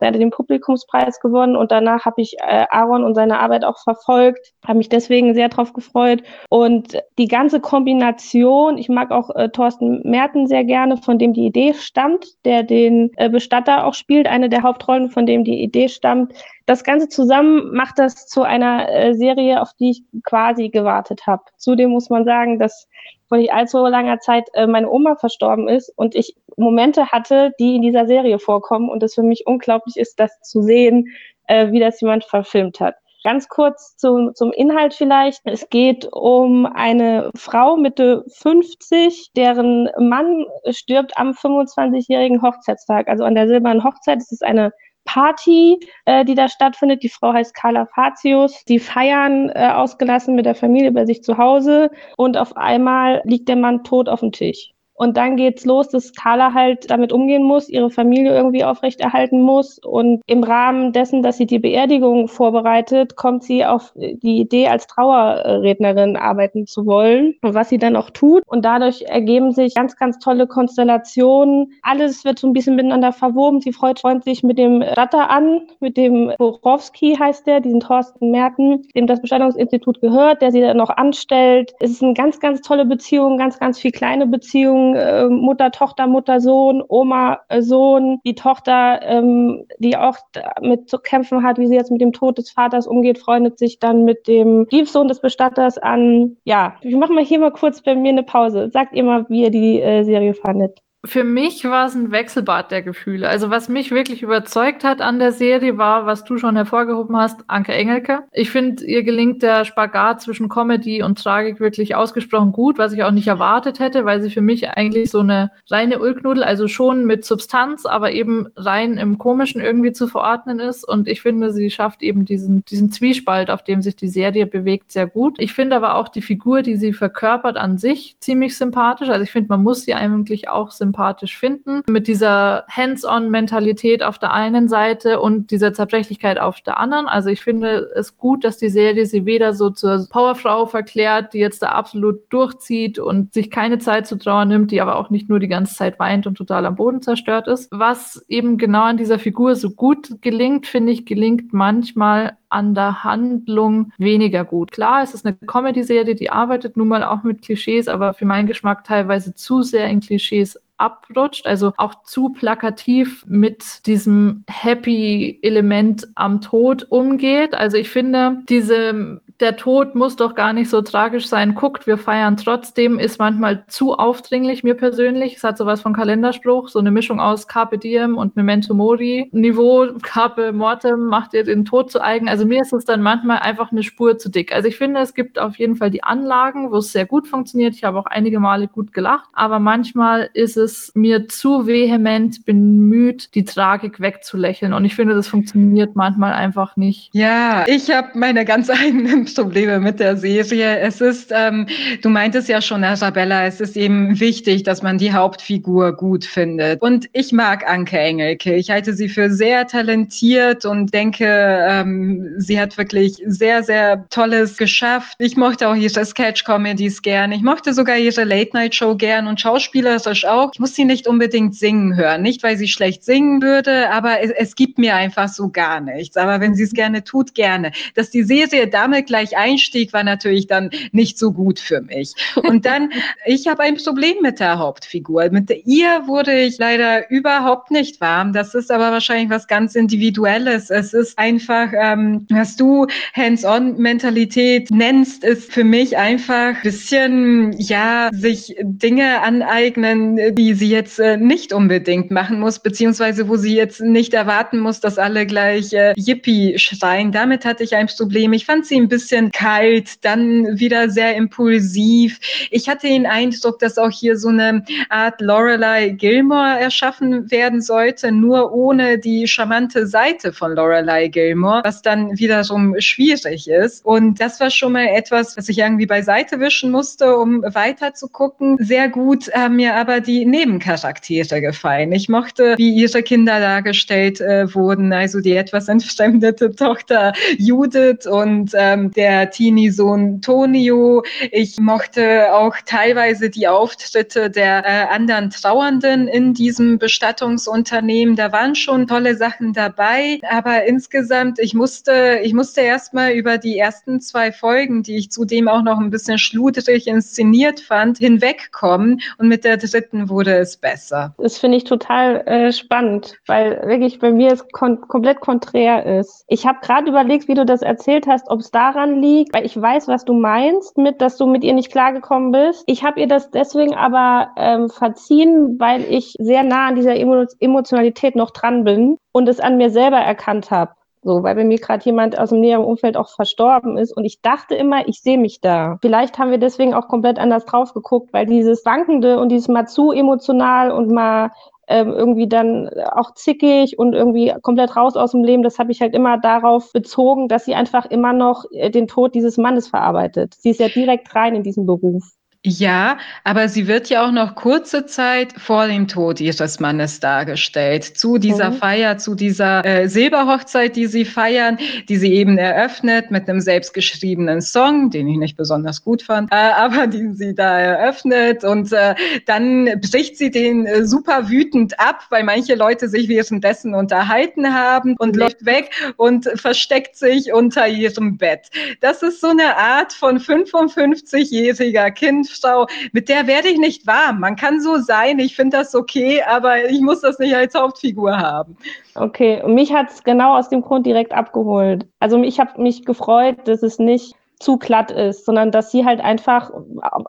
[SPEAKER 3] Er hatte den Publikumspreis gewonnen und danach habe ich äh, Aaron und seine Arbeit auch verfolgt, habe mich deswegen sehr drauf gefreut. Und die ganze Kombination, ich mag auch äh, Thorsten Merten sehr gerne, von dem die Idee stammt, der den äh, Bestatter auch spielt, eine der Hauptrollen, von dem die Idee stammt. Das Ganze zusammen macht das zu einer äh, Serie, auf die ich quasi gewartet habe. Zudem muss man sagen, dass vor nicht allzu langer Zeit äh, meine Oma verstorben ist und ich Momente hatte, die in dieser Serie vorkommen und es für mich unglaublich ist, das zu sehen, äh, wie das jemand verfilmt hat. Ganz kurz zum, zum Inhalt vielleicht. Es geht um eine Frau Mitte 50, deren Mann stirbt am 25-jährigen Hochzeitstag, also an der silbernen Hochzeit. Es ist eine Party, äh, die da stattfindet. Die Frau heißt Carla Fatius. Die feiern äh, ausgelassen mit der Familie bei sich zu Hause und auf einmal liegt der Mann tot auf dem Tisch. Und dann geht's los, dass Carla halt damit umgehen muss, ihre Familie irgendwie aufrechterhalten muss. Und im Rahmen dessen, dass sie die Beerdigung vorbereitet, kommt sie auf die Idee, als Trauerrednerin arbeiten zu wollen. Und was sie dann auch tut. Und dadurch ergeben sich ganz, ganz tolle Konstellationen. Alles wird so ein bisschen miteinander verwoben. Sie freut, sich mit dem Ratter an, mit dem Borowski heißt der, diesen Thorsten Merten, dem das Bestattungsinstitut gehört, der sie dann noch anstellt. Es ist eine ganz, ganz tolle Beziehung, ganz, ganz viel kleine Beziehungen äh, Mutter, Tochter, Mutter, Sohn, Oma, äh, Sohn, die Tochter, ähm, die auch mit zu kämpfen hat, wie sie jetzt mit dem Tod des Vaters umgeht, freundet sich dann mit dem Stiefsohn des Bestatters an. Ja, ich mache mal hier mal kurz bei mir eine Pause. Sagt ihr mal, wie ihr die äh, Serie fandet.
[SPEAKER 2] Für mich war es ein Wechselbad der Gefühle. Also was mich wirklich überzeugt hat an der Serie war, was du schon hervorgehoben hast, Anke Engelke. Ich finde, ihr gelingt der Spagat zwischen Comedy und Tragik wirklich ausgesprochen gut, was ich auch nicht erwartet hätte, weil sie für mich eigentlich so eine reine Ulknudel, also schon mit Substanz, aber eben rein im Komischen irgendwie zu verordnen ist. Und ich finde, sie schafft eben diesen, diesen Zwiespalt, auf dem sich die Serie bewegt, sehr gut. Ich finde aber auch die Figur, die sie verkörpert, an sich ziemlich sympathisch. Also ich finde, man muss sie eigentlich auch sympathisch sympathisch finden. Mit dieser Hands-on-Mentalität auf der einen Seite und dieser Zerbrechlichkeit auf der anderen. Also ich finde es gut, dass die Serie sie weder so zur Powerfrau verklärt, die jetzt da absolut durchzieht und sich keine Zeit zu trauern nimmt, die aber auch nicht nur die ganze Zeit weint und total am Boden zerstört ist. Was eben genau an dieser Figur so gut gelingt, finde ich, gelingt manchmal an der Handlung weniger gut. Klar, es ist eine Comedy-Serie, die arbeitet nun mal auch mit Klischees, aber für meinen Geschmack teilweise zu sehr in Klischees abrutscht, also auch zu plakativ mit diesem Happy-Element am Tod umgeht. Also ich finde, diese der Tod muss doch gar nicht so tragisch sein. Guckt, wir feiern trotzdem, ist manchmal zu aufdringlich, mir persönlich. Es hat sowas von Kalenderspruch, so eine Mischung aus Carpe Diem und Memento Mori. Niveau Carpe Mortem macht ihr den Tod zu eigen. Also mir ist es dann manchmal einfach eine Spur zu dick. Also ich finde, es gibt auf jeden Fall die Anlagen, wo es sehr gut funktioniert. Ich habe auch einige Male gut gelacht, aber manchmal ist es mir zu vehement bemüht, die Tragik wegzulächeln. Und ich finde, das funktioniert manchmal einfach nicht.
[SPEAKER 4] Ja, ich habe meine ganz eigenen Probleme mit der Serie. Es ist, ähm, du meintest ja schon, Isabella, es ist eben wichtig, dass man die Hauptfigur gut findet. Und ich mag Anke Engelke. Ich halte sie für sehr talentiert und denke, ähm, sie hat wirklich sehr, sehr Tolles geschafft. Ich mochte auch ihre Sketch-Comedies gern. Ich mochte sogar ihre Late-Night-Show gern und schauspielerisch auch. Ich muss sie nicht unbedingt singen hören. Nicht, weil sie schlecht singen würde, aber es, es gibt mir einfach so gar nichts. Aber wenn sie es gerne tut, gerne. Dass die Serie damit gleich Einstieg war natürlich dann nicht so gut für mich. Und dann, ich habe ein Problem mit der Hauptfigur. Mit ihr wurde ich leider überhaupt nicht warm. Das ist aber wahrscheinlich was ganz Individuelles. Es ist einfach, ähm, was du Hands-on-Mentalität nennst, ist für mich einfach ein bisschen, ja, sich Dinge aneignen, die sie jetzt äh, nicht unbedingt machen muss, beziehungsweise wo sie jetzt nicht erwarten muss, dass alle gleich äh, Yippie schreien. Damit hatte ich ein Problem. Ich fand sie ein bisschen bisschen kalt, dann wieder sehr impulsiv. Ich hatte den Eindruck, dass auch hier so eine Art Lorelei Gilmore erschaffen werden sollte, nur ohne die charmante Seite von Lorelei Gilmore, was dann wiederum schwierig ist. Und das war schon mal etwas, was ich irgendwie beiseite wischen musste, um weiter zu gucken. Sehr gut haben mir aber die Nebencharaktere gefallen. Ich mochte, wie ihre Kinder dargestellt äh, wurden, also die etwas entfremdete Tochter Judith und ähm, der Teenie-Sohn Tonio. Ich mochte auch teilweise die Auftritte der äh, anderen Trauernden in diesem Bestattungsunternehmen. Da waren schon tolle Sachen dabei, aber insgesamt, ich musste, ich musste erstmal über die ersten zwei Folgen, die ich zudem auch noch ein bisschen schludrig inszeniert fand, hinwegkommen und mit der dritten wurde es besser.
[SPEAKER 3] Das finde ich total äh, spannend, weil wirklich bei mir es kon komplett konträr ist. Ich habe gerade überlegt, wie du das erzählt hast, ob es daran liegt, weil ich weiß, was du meinst, mit, dass du mit ihr nicht klargekommen bist. Ich habe ihr das deswegen aber ähm, verziehen, weil ich sehr nah an dieser Emo Emotionalität noch dran bin und es an mir selber erkannt habe. So, weil bei mir gerade jemand aus dem näheren Umfeld auch verstorben ist und ich dachte immer, ich sehe mich da. Vielleicht haben wir deswegen auch komplett anders drauf geguckt, weil dieses Wankende und dieses mal zu emotional und mal ähm, irgendwie dann auch zickig und irgendwie komplett raus aus dem Leben. Das habe ich halt immer darauf bezogen, dass sie einfach immer noch äh, den Tod dieses Mannes verarbeitet. Sie ist ja direkt rein in diesen Beruf.
[SPEAKER 4] Ja, aber sie wird ja auch noch kurze Zeit vor dem Tod ihres Mannes dargestellt. Zu dieser mhm. Feier, zu dieser äh, Silberhochzeit, die sie feiern, die sie eben eröffnet mit einem selbstgeschriebenen Song, den ich nicht besonders gut fand, äh, aber den sie da eröffnet. Und äh, dann bricht sie den äh, super wütend ab, weil manche Leute sich währenddessen unterhalten haben und mhm. läuft weg und versteckt sich unter ihrem Bett. Das ist so eine Art von 55-jähriger Kind Frau, mit der werde ich nicht warm. Man kann so sein, ich finde das okay, aber ich muss das nicht als Hauptfigur haben.
[SPEAKER 3] Okay, und mich hat es genau aus dem Grund direkt abgeholt. Also ich habe mich gefreut, dass es nicht zu glatt ist, sondern dass sie halt einfach,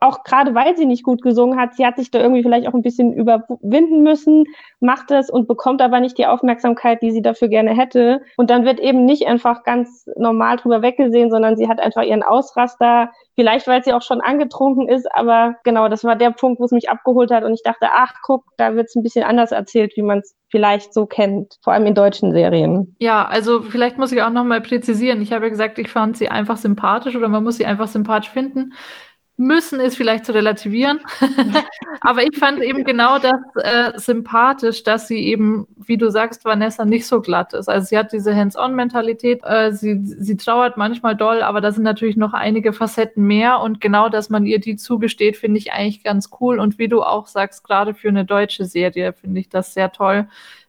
[SPEAKER 3] auch gerade weil sie nicht gut gesungen hat, sie hat sich da irgendwie vielleicht auch ein bisschen überwinden müssen, macht es und bekommt aber nicht die Aufmerksamkeit, die sie dafür gerne hätte. Und dann wird eben nicht einfach ganz normal drüber weggesehen, sondern sie hat einfach ihren Ausraster, vielleicht weil sie auch schon angetrunken ist, aber genau, das war der Punkt, wo es mich abgeholt hat und ich dachte, ach guck, da wird es ein bisschen anders erzählt, wie man es vielleicht so kennt, vor allem in deutschen Serien.
[SPEAKER 2] Ja, also vielleicht muss ich auch nochmal präzisieren. Ich habe ja gesagt, ich fand sie einfach sympathisch oder man muss sie einfach sympathisch finden. Müssen ist vielleicht zu relativieren. Aber ich fand eben genau das äh, sympathisch, dass sie eben, wie du sagst, Vanessa, nicht so glatt ist. Also sie hat diese Hands-on-Mentalität, äh, sie, sie trauert manchmal doll, aber da sind natürlich noch einige Facetten mehr und genau, dass man ihr die zugesteht, finde ich eigentlich ganz cool. Und wie du auch sagst, gerade für eine deutsche Serie finde ich das sehr toll,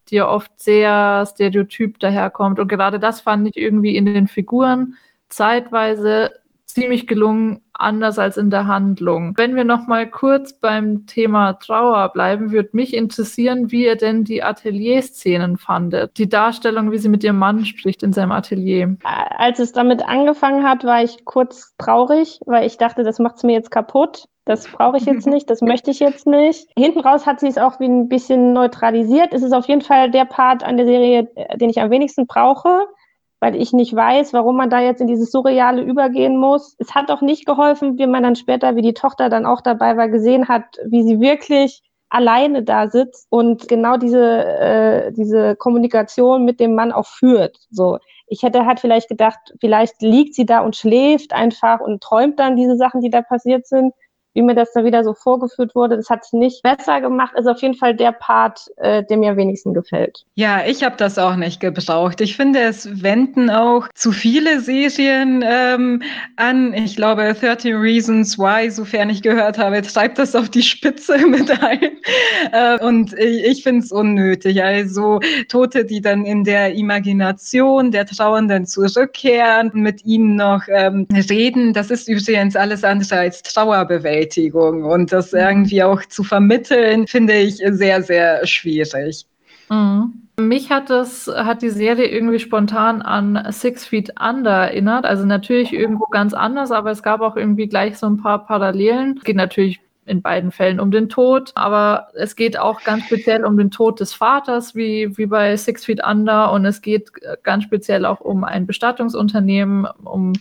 [SPEAKER 2] die ja oft sehr stereotyp daherkommt. Und gerade das fand ich irgendwie in den Figuren zeitweise ziemlich gelungen, anders als in der Handlung. Wenn wir noch mal kurz beim Thema Trauer bleiben, würde mich interessieren, wie ihr denn die Atelierszenen fandet. Die Darstellung, wie sie mit ihrem Mann spricht in seinem Atelier.
[SPEAKER 3] Als es damit angefangen hat, war ich kurz traurig, weil ich dachte, das macht es mir jetzt kaputt. Das brauche ich jetzt nicht, das möchte ich jetzt nicht. Hinten raus hat sie es auch wie ein bisschen neutralisiert. Es ist auf jeden Fall der Part an der Serie, äh, den ich am wenigsten brauche weil ich nicht weiß, warum man da jetzt in dieses Surreale übergehen muss. Es hat auch nicht geholfen, wie man dann später, wie die Tochter dann auch dabei war, gesehen hat, wie sie wirklich alleine da sitzt und genau diese, äh, diese Kommunikation mit dem Mann auch führt. So, ich hätte halt vielleicht gedacht, vielleicht liegt sie da und schläft einfach und träumt dann diese Sachen, die da passiert sind wie mir das da wieder so vorgeführt wurde, das hat es nicht besser gemacht. Ist auf jeden Fall der Part, äh, der mir am wenigsten gefällt.
[SPEAKER 4] Ja, ich habe das auch nicht gebraucht. Ich finde, es wenden auch zu viele Serien ähm, an. Ich glaube, 13 Reasons Why, sofern ich gehört habe, treibt das auf die Spitze mit ein. Äh, und ich, ich finde es unnötig. Also Tote, die dann in der Imagination der Trauernden zurückkehren, mit ihnen noch ähm, reden, das ist übrigens alles andere als Trauerbewältigung. Bewältigung und das mhm. irgendwie auch zu vermitteln, finde ich sehr, sehr schwierig.
[SPEAKER 2] Mhm. Mich hat das, hat die Serie irgendwie spontan an Six Feet Under erinnert. Also natürlich irgendwo ganz anders, aber es gab auch irgendwie gleich so ein paar Parallelen. Es geht natürlich in beiden Fällen um den Tod, aber es geht auch ganz speziell um den Tod des Vaters, wie, wie bei Six Feet Under. Und es geht ganz speziell auch um ein Bestattungsunternehmen, um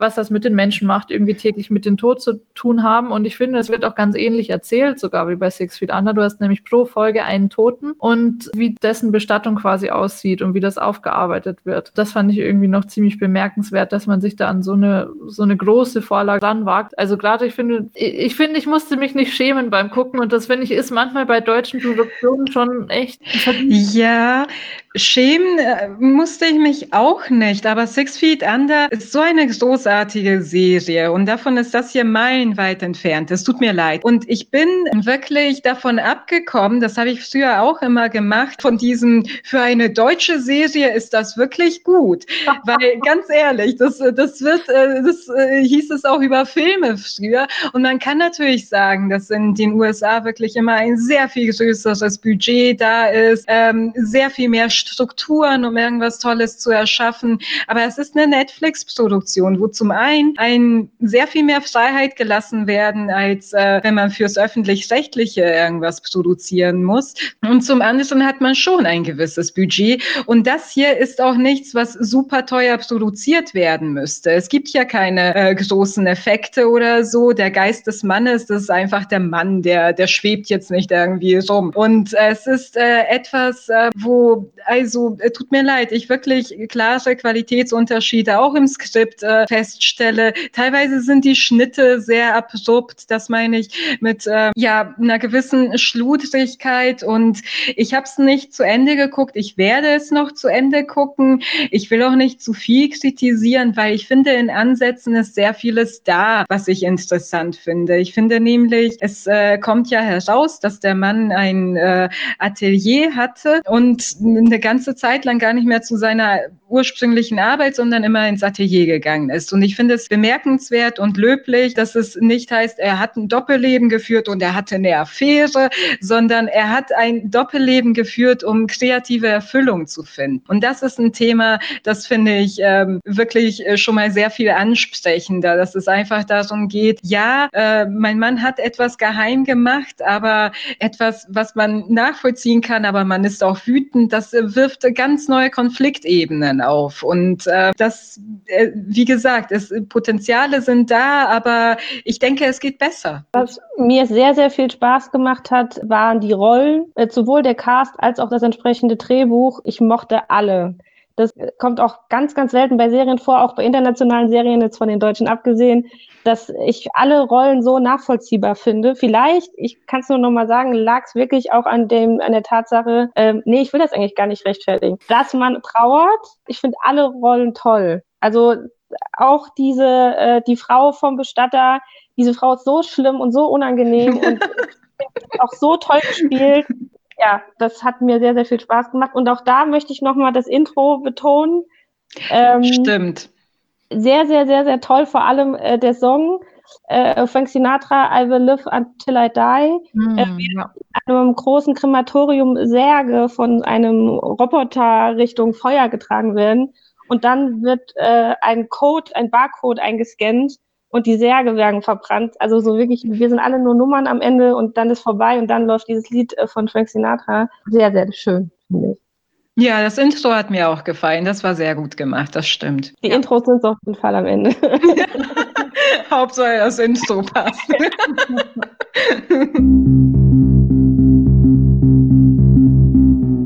[SPEAKER 2] was das mit den Menschen macht, irgendwie täglich mit dem Tod zu tun haben. Und ich finde, es wird auch ganz ähnlich erzählt, sogar wie bei Six Feet Under. Du hast nämlich pro Folge einen Toten und wie dessen Bestattung quasi aussieht und wie das aufgearbeitet wird. Das fand ich irgendwie noch ziemlich bemerkenswert, dass man sich da an so eine, so eine große Vorlage ranwagt. Also gerade, ich finde, ich finde, ich musste mich nicht schämen beim Gucken und das finde ich ist manchmal bei deutschen Produktionen schon echt.
[SPEAKER 4] Ja, schämen äh, musste ich mich auch nicht, aber Six Feet Under ist so eine große großartige Serie und davon ist das hier meilenweit entfernt. Es tut mir leid. Und ich bin wirklich davon abgekommen, das habe ich früher auch immer gemacht, von diesem, für eine deutsche Serie ist das wirklich gut. Weil ganz ehrlich, das, das wird, äh, das äh, hieß es auch über Filme früher. Und man kann natürlich sagen, dass in den USA wirklich immer ein sehr viel größeres Budget da ist, ähm, sehr viel mehr Strukturen, um irgendwas Tolles zu erschaffen. Aber es ist eine Netflix-Produktion, wo zum einen ein sehr viel mehr Freiheit gelassen werden, als äh, wenn man fürs öffentlich-rechtliche irgendwas produzieren muss. Und zum anderen hat man schon ein gewisses Budget. Und das hier ist auch nichts, was super teuer produziert werden müsste. Es gibt ja keine äh, großen Effekte oder so. Der Geist des Mannes, das ist einfach der Mann, der, der schwebt jetzt nicht irgendwie rum. Und äh, es ist äh, etwas, äh, wo, also, tut mir leid, ich wirklich klare Qualitätsunterschiede auch im Skript äh, fest feststelle. Teilweise sind die Schnitte sehr abrupt, das meine ich mit äh, ja einer gewissen Schludrigkeit und ich habe es nicht zu Ende geguckt. Ich werde es noch zu Ende gucken. Ich will auch nicht zu viel kritisieren, weil ich finde, in Ansätzen ist sehr vieles da, was ich interessant finde. Ich finde nämlich, es äh, kommt ja heraus, dass der Mann ein äh, Atelier hatte und eine ganze Zeit lang gar nicht mehr zu seiner ursprünglichen Arbeit, sondern immer ins Atelier gegangen ist. Und Und ich finde es bemerkenswert und löblich, dass es nicht heißt, er hat ein Doppelleben geführt und er hatte eine Affäre, sondern er hat ein Doppelleben geführt, um kreative Erfüllung zu finden. Und das ist ein Thema, das finde ich ähm, wirklich äh, schon mal sehr viel ansprechender, dass es einfach darum geht, ja, äh, mein Mann hat etwas geheim gemacht, aber etwas, was man nachvollziehen kann, aber man ist auch wütend, das äh, wirft ganz neue Konfliktebenen auf. Und äh, das, äh, wie gesagt, es, Potenziale sind da, aber ich denke, es geht besser.
[SPEAKER 3] Was mir sehr, sehr viel Spaß gemacht hat, waren die Rollen, äh, sowohl der Cast als auch das entsprechende Drehbuch. Ich mochte alle. Das kommt auch ganz, ganz selten bei Serien vor, auch bei internationalen Serien, jetzt von den Deutschen abgesehen, dass ich alle Rollen so nachvollziehbar finde. Vielleicht, ich kann es nur noch mal sagen, lag es wirklich auch an dem, an der Tatsache, ähm, nee, ich will das eigentlich gar nicht rechtfertigen, dass man trauert. Ich finde alle Rollen toll. Also auch diese, äh, die Frau vom Bestatter, diese Frau ist so schlimm und so unangenehm und auch so toll gespielt ja, das hat mir sehr, sehr viel Spaß gemacht. Und auch da möchte ich nochmal das Intro betonen.
[SPEAKER 4] Ähm, Stimmt.
[SPEAKER 3] Sehr, sehr, sehr, sehr toll. Vor allem äh, der Song äh, Frank Sinatra, I Will Live Until I Die. Mm, äh, ja. In einem großen Krematorium Särge von einem Roboter Richtung Feuer getragen werden. Und dann wird äh, ein Code, ein Barcode eingescannt und die Särge werden verbrannt. Also so wirklich, wir sind alle nur Nummern am Ende und dann ist vorbei und dann läuft dieses Lied äh, von Frank Sinatra. Sehr, sehr schön, finde ich.
[SPEAKER 4] Ja, das Intro hat mir auch gefallen. Das war sehr gut gemacht, das stimmt.
[SPEAKER 3] Die ja. Intros sind auf jeden Fall am Ende.
[SPEAKER 4] Hauptsache das Intro passt.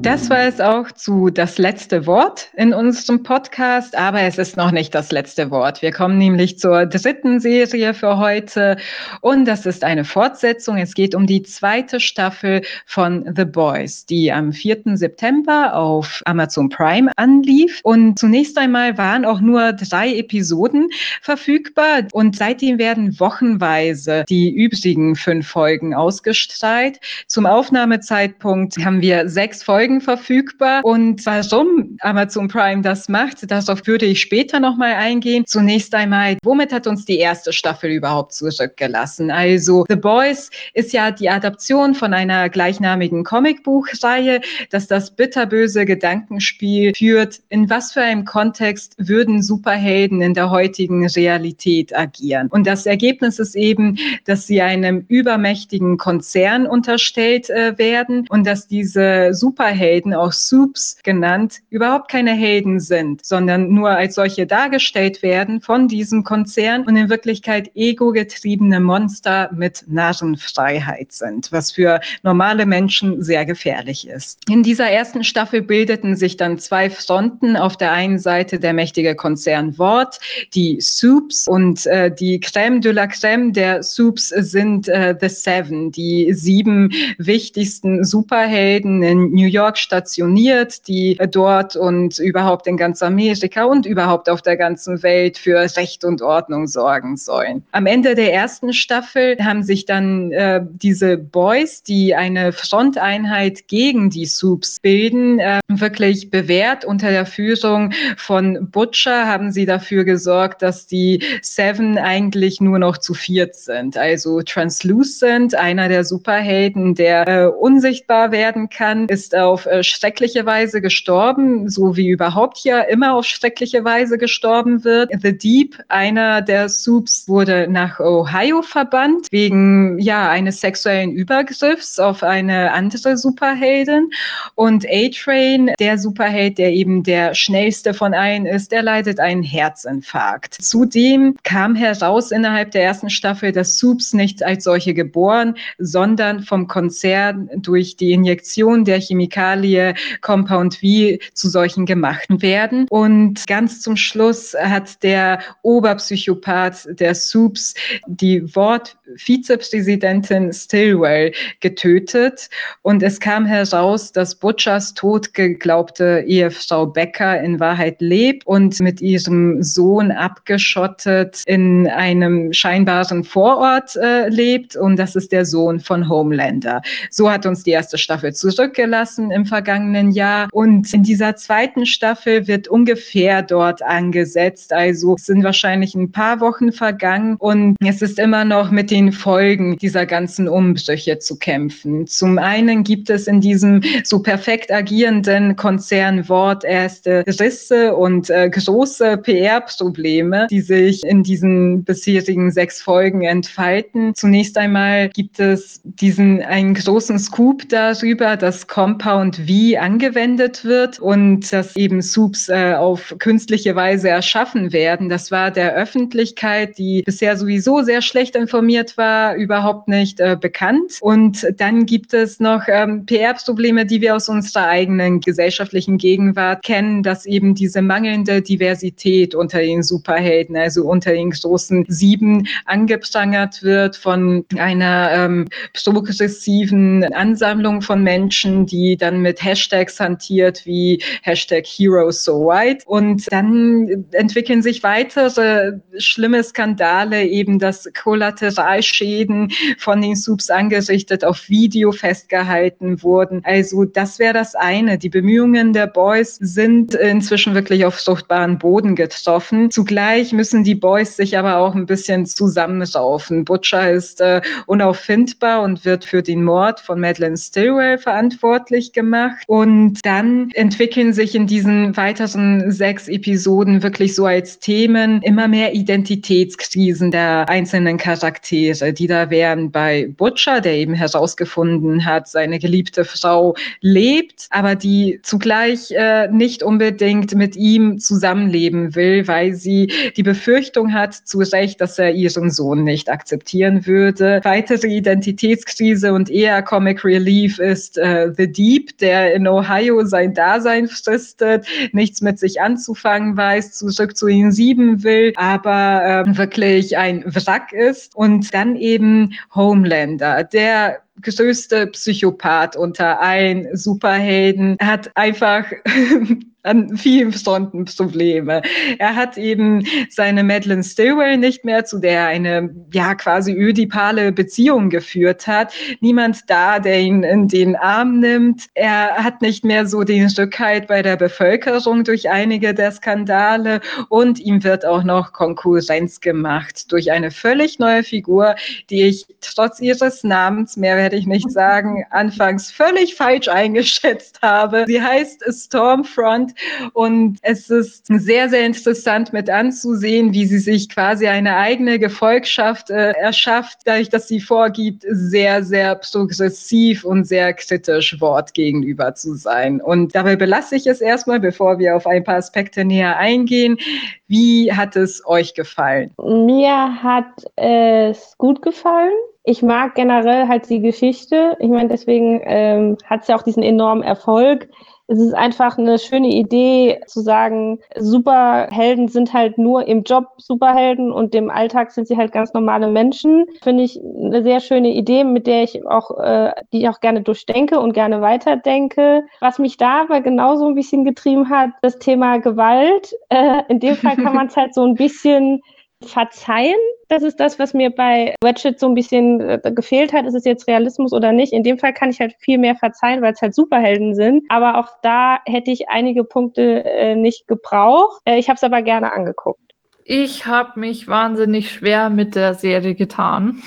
[SPEAKER 4] Das war es auch zu das letzte Wort in unserem Podcast, aber es ist noch nicht das letzte Wort. Wir kommen nämlich zur dritten Serie für heute und das ist eine Fortsetzung. Es geht um die zweite Staffel von The Boys, die am 4. September auf Amazon Prime anlief. Und zunächst einmal waren auch nur drei Episoden verfügbar und seitdem werden wochenweise die übrigen fünf Folgen ausgestrahlt. Zum Aufnahmezeitpunkt haben wir sechs Folgen Folgen verfügbar. Und warum Amazon Prime das macht, darauf würde ich später nochmal eingehen. Zunächst einmal, womit hat uns die erste Staffel überhaupt zurückgelassen? Also The Boys ist ja die Adaption von einer gleichnamigen Comicbuchreihe, dass das bitterböse Gedankenspiel führt, in was für einem Kontext würden Superhelden in der heutigen Realität agieren. Und das Ergebnis ist eben, dass sie einem übermächtigen Konzern unterstellt äh, werden und dass diese Superhelden Helden, auch Soups genannt, überhaupt keine Helden sind, sondern nur als solche dargestellt werden von diesem Konzern und in Wirklichkeit ego-getriebene Monster mit Narrenfreiheit sind, was für normale Menschen sehr gefährlich ist. In dieser ersten Staffel bildeten sich dann zwei Fronten. Auf der einen Seite der mächtige Konzern Wort, die Soups und äh, die Crème de la Crème der Soups sind äh, The Seven, die sieben wichtigsten Superhelden in New York York stationiert, die dort und überhaupt in ganz Amerika und überhaupt auf der ganzen Welt für Recht und Ordnung sorgen sollen. Am Ende der ersten Staffel haben sich dann äh, diese Boys, die eine Fronteinheit gegen die Soups bilden, äh, wirklich bewährt. Unter der Führung von Butcher haben sie dafür gesorgt, dass die Seven eigentlich nur noch zu viert sind. Also Translucent, einer der Superhelden, der äh, unsichtbar werden kann, ist auf äh, schreckliche Weise gestorben, so wie überhaupt hier immer auf schreckliche Weise gestorben wird. The Deep, einer der Soups, wurde nach Ohio verbannt wegen ja eines sexuellen Übergriffs auf eine andere Superheldin. Und A-Train, der Superheld, der eben der schnellste von allen ist, der leidet einen Herzinfarkt. Zudem kam heraus innerhalb der ersten Staffel, dass Soups nicht als solche geboren, sondern vom Konzern durch die Injektion der Chemikalien Chemikalie Compound V zu solchen gemacht werden. Und ganz zum Schluss hat der Oberpsychopath der Soups die Wortvizepräsidentin Stillwell getötet. Und es kam heraus, dass Butchers totgeglaubte Ehefrau Becker in Wahrheit lebt und mit ihrem Sohn abgeschottet in einem scheinbaren Vorort äh, lebt. Und das ist der Sohn von Homelander. So hat uns die erste Staffel zurückgelassen im vergangenen Jahr. Und in dieser zweiten Staffel wird ungefähr dort angesetzt. Also es sind wahrscheinlich ein paar Wochen vergangen und es ist immer noch mit den Folgen dieser ganzen Umbrüche zu kämpfen. Zum einen gibt es in diesem so perfekt agierenden Konzern Wort erste Risse und äh, große PR-Probleme, die sich in diesen bisherigen sechs Folgen entfalten. Zunächst einmal gibt es diesen einen großen Scoop darüber, dass Compound V angewendet wird und dass eben Soups äh, auf künstliche Weise erschaffen werden. Das war der Öffentlichkeit, die bisher sowieso sehr schlecht informiert war, überhaupt nicht äh, bekannt. Und dann gibt es noch ähm, PR-Probleme, die wir aus unserer eigenen gesellschaftlichen Gegenwart kennen, dass eben diese mangelnde Diversität unter den Superhelden, also unter den großen Sieben, angeprangert wird von einer ähm, progressiven Ansammlung von Menschen, die dann mit Hashtags hantiert wie Hashtag Heroes So White. Und dann entwickeln sich weitere schlimme Skandale, eben dass Kollateralschäden von den Subs angerichtet auf Video festgehalten wurden. Also das wäre das eine. Die Bemühungen der Boys sind inzwischen wirklich auf fruchtbaren Boden getroffen. Zugleich müssen die Boys sich aber auch ein bisschen zusammenraufen. Butcher ist äh, unauffindbar und wird für den Mord von Madeleine Stilwell verantwortlich gemacht. Und dann entwickeln sich in diesen weiteren sechs Episoden wirklich so als Themen immer mehr Identitätskrisen der einzelnen Charaktere, die da wären bei Butcher, der eben herausgefunden hat, seine geliebte Frau lebt, aber die zugleich äh, nicht unbedingt mit ihm zusammenleben will, weil sie die Befürchtung hat, zu Recht, dass er ihren Sohn nicht akzeptieren würde. Weitere Identitätskrise und eher Comic Relief ist äh, The Deep, der in Ohio sein Dasein fristet, nichts mit sich anzufangen weiß, zurück zu den Sieben will, aber äh, wirklich ein Wrack ist. Und dann eben Homelander, der größte Psychopath unter allen Superhelden. Er hat einfach an vielen Fronten Probleme. Er hat eben seine Madeleine Stilwell nicht mehr, zu der er eine ja quasi ödipale Beziehung geführt hat. Niemand da, der ihn in den Arm nimmt. Er hat nicht mehr so den Rückhalt bei der Bevölkerung durch einige der Skandale und ihm wird auch noch Konkurrenz gemacht durch eine völlig neue Figur, die ich trotz ihres Namens, mehr werde ich nicht sagen, anfangs völlig falsch eingeschätzt habe. Sie heißt Stormfront und es ist sehr, sehr interessant mit anzusehen, wie sie sich quasi eine eigene Gefolgschaft äh, erschafft, dadurch, dass sie vorgibt, sehr, sehr progressiv und sehr kritisch Wort gegenüber zu sein. Und dabei belasse ich es erstmal, bevor wir auf ein paar Aspekte näher eingehen. Wie hat es euch gefallen?
[SPEAKER 3] Mir hat es gut gefallen. Ich mag generell halt die Geschichte. Ich meine, deswegen ähm, hat es ja auch diesen enormen Erfolg es ist einfach eine schöne Idee zu sagen, Superhelden sind halt nur im Job Superhelden und im Alltag sind sie halt ganz normale Menschen. Finde ich eine sehr schöne Idee, mit der ich auch, äh, die ich auch gerne durchdenke und gerne weiterdenke. Was mich da aber genauso ein bisschen getrieben hat, das Thema Gewalt. Äh, in dem Fall kann man es halt so ein bisschen verzeihen. Das ist das, was mir bei Ratchet so ein bisschen äh, gefehlt hat. Ist es jetzt Realismus oder nicht? In dem Fall kann ich halt viel mehr verzeihen, weil es halt Superhelden sind. Aber auch da hätte ich einige Punkte äh, nicht gebraucht. Äh, ich habe es aber gerne angeguckt.
[SPEAKER 2] Ich habe mich wahnsinnig schwer mit der Serie getan.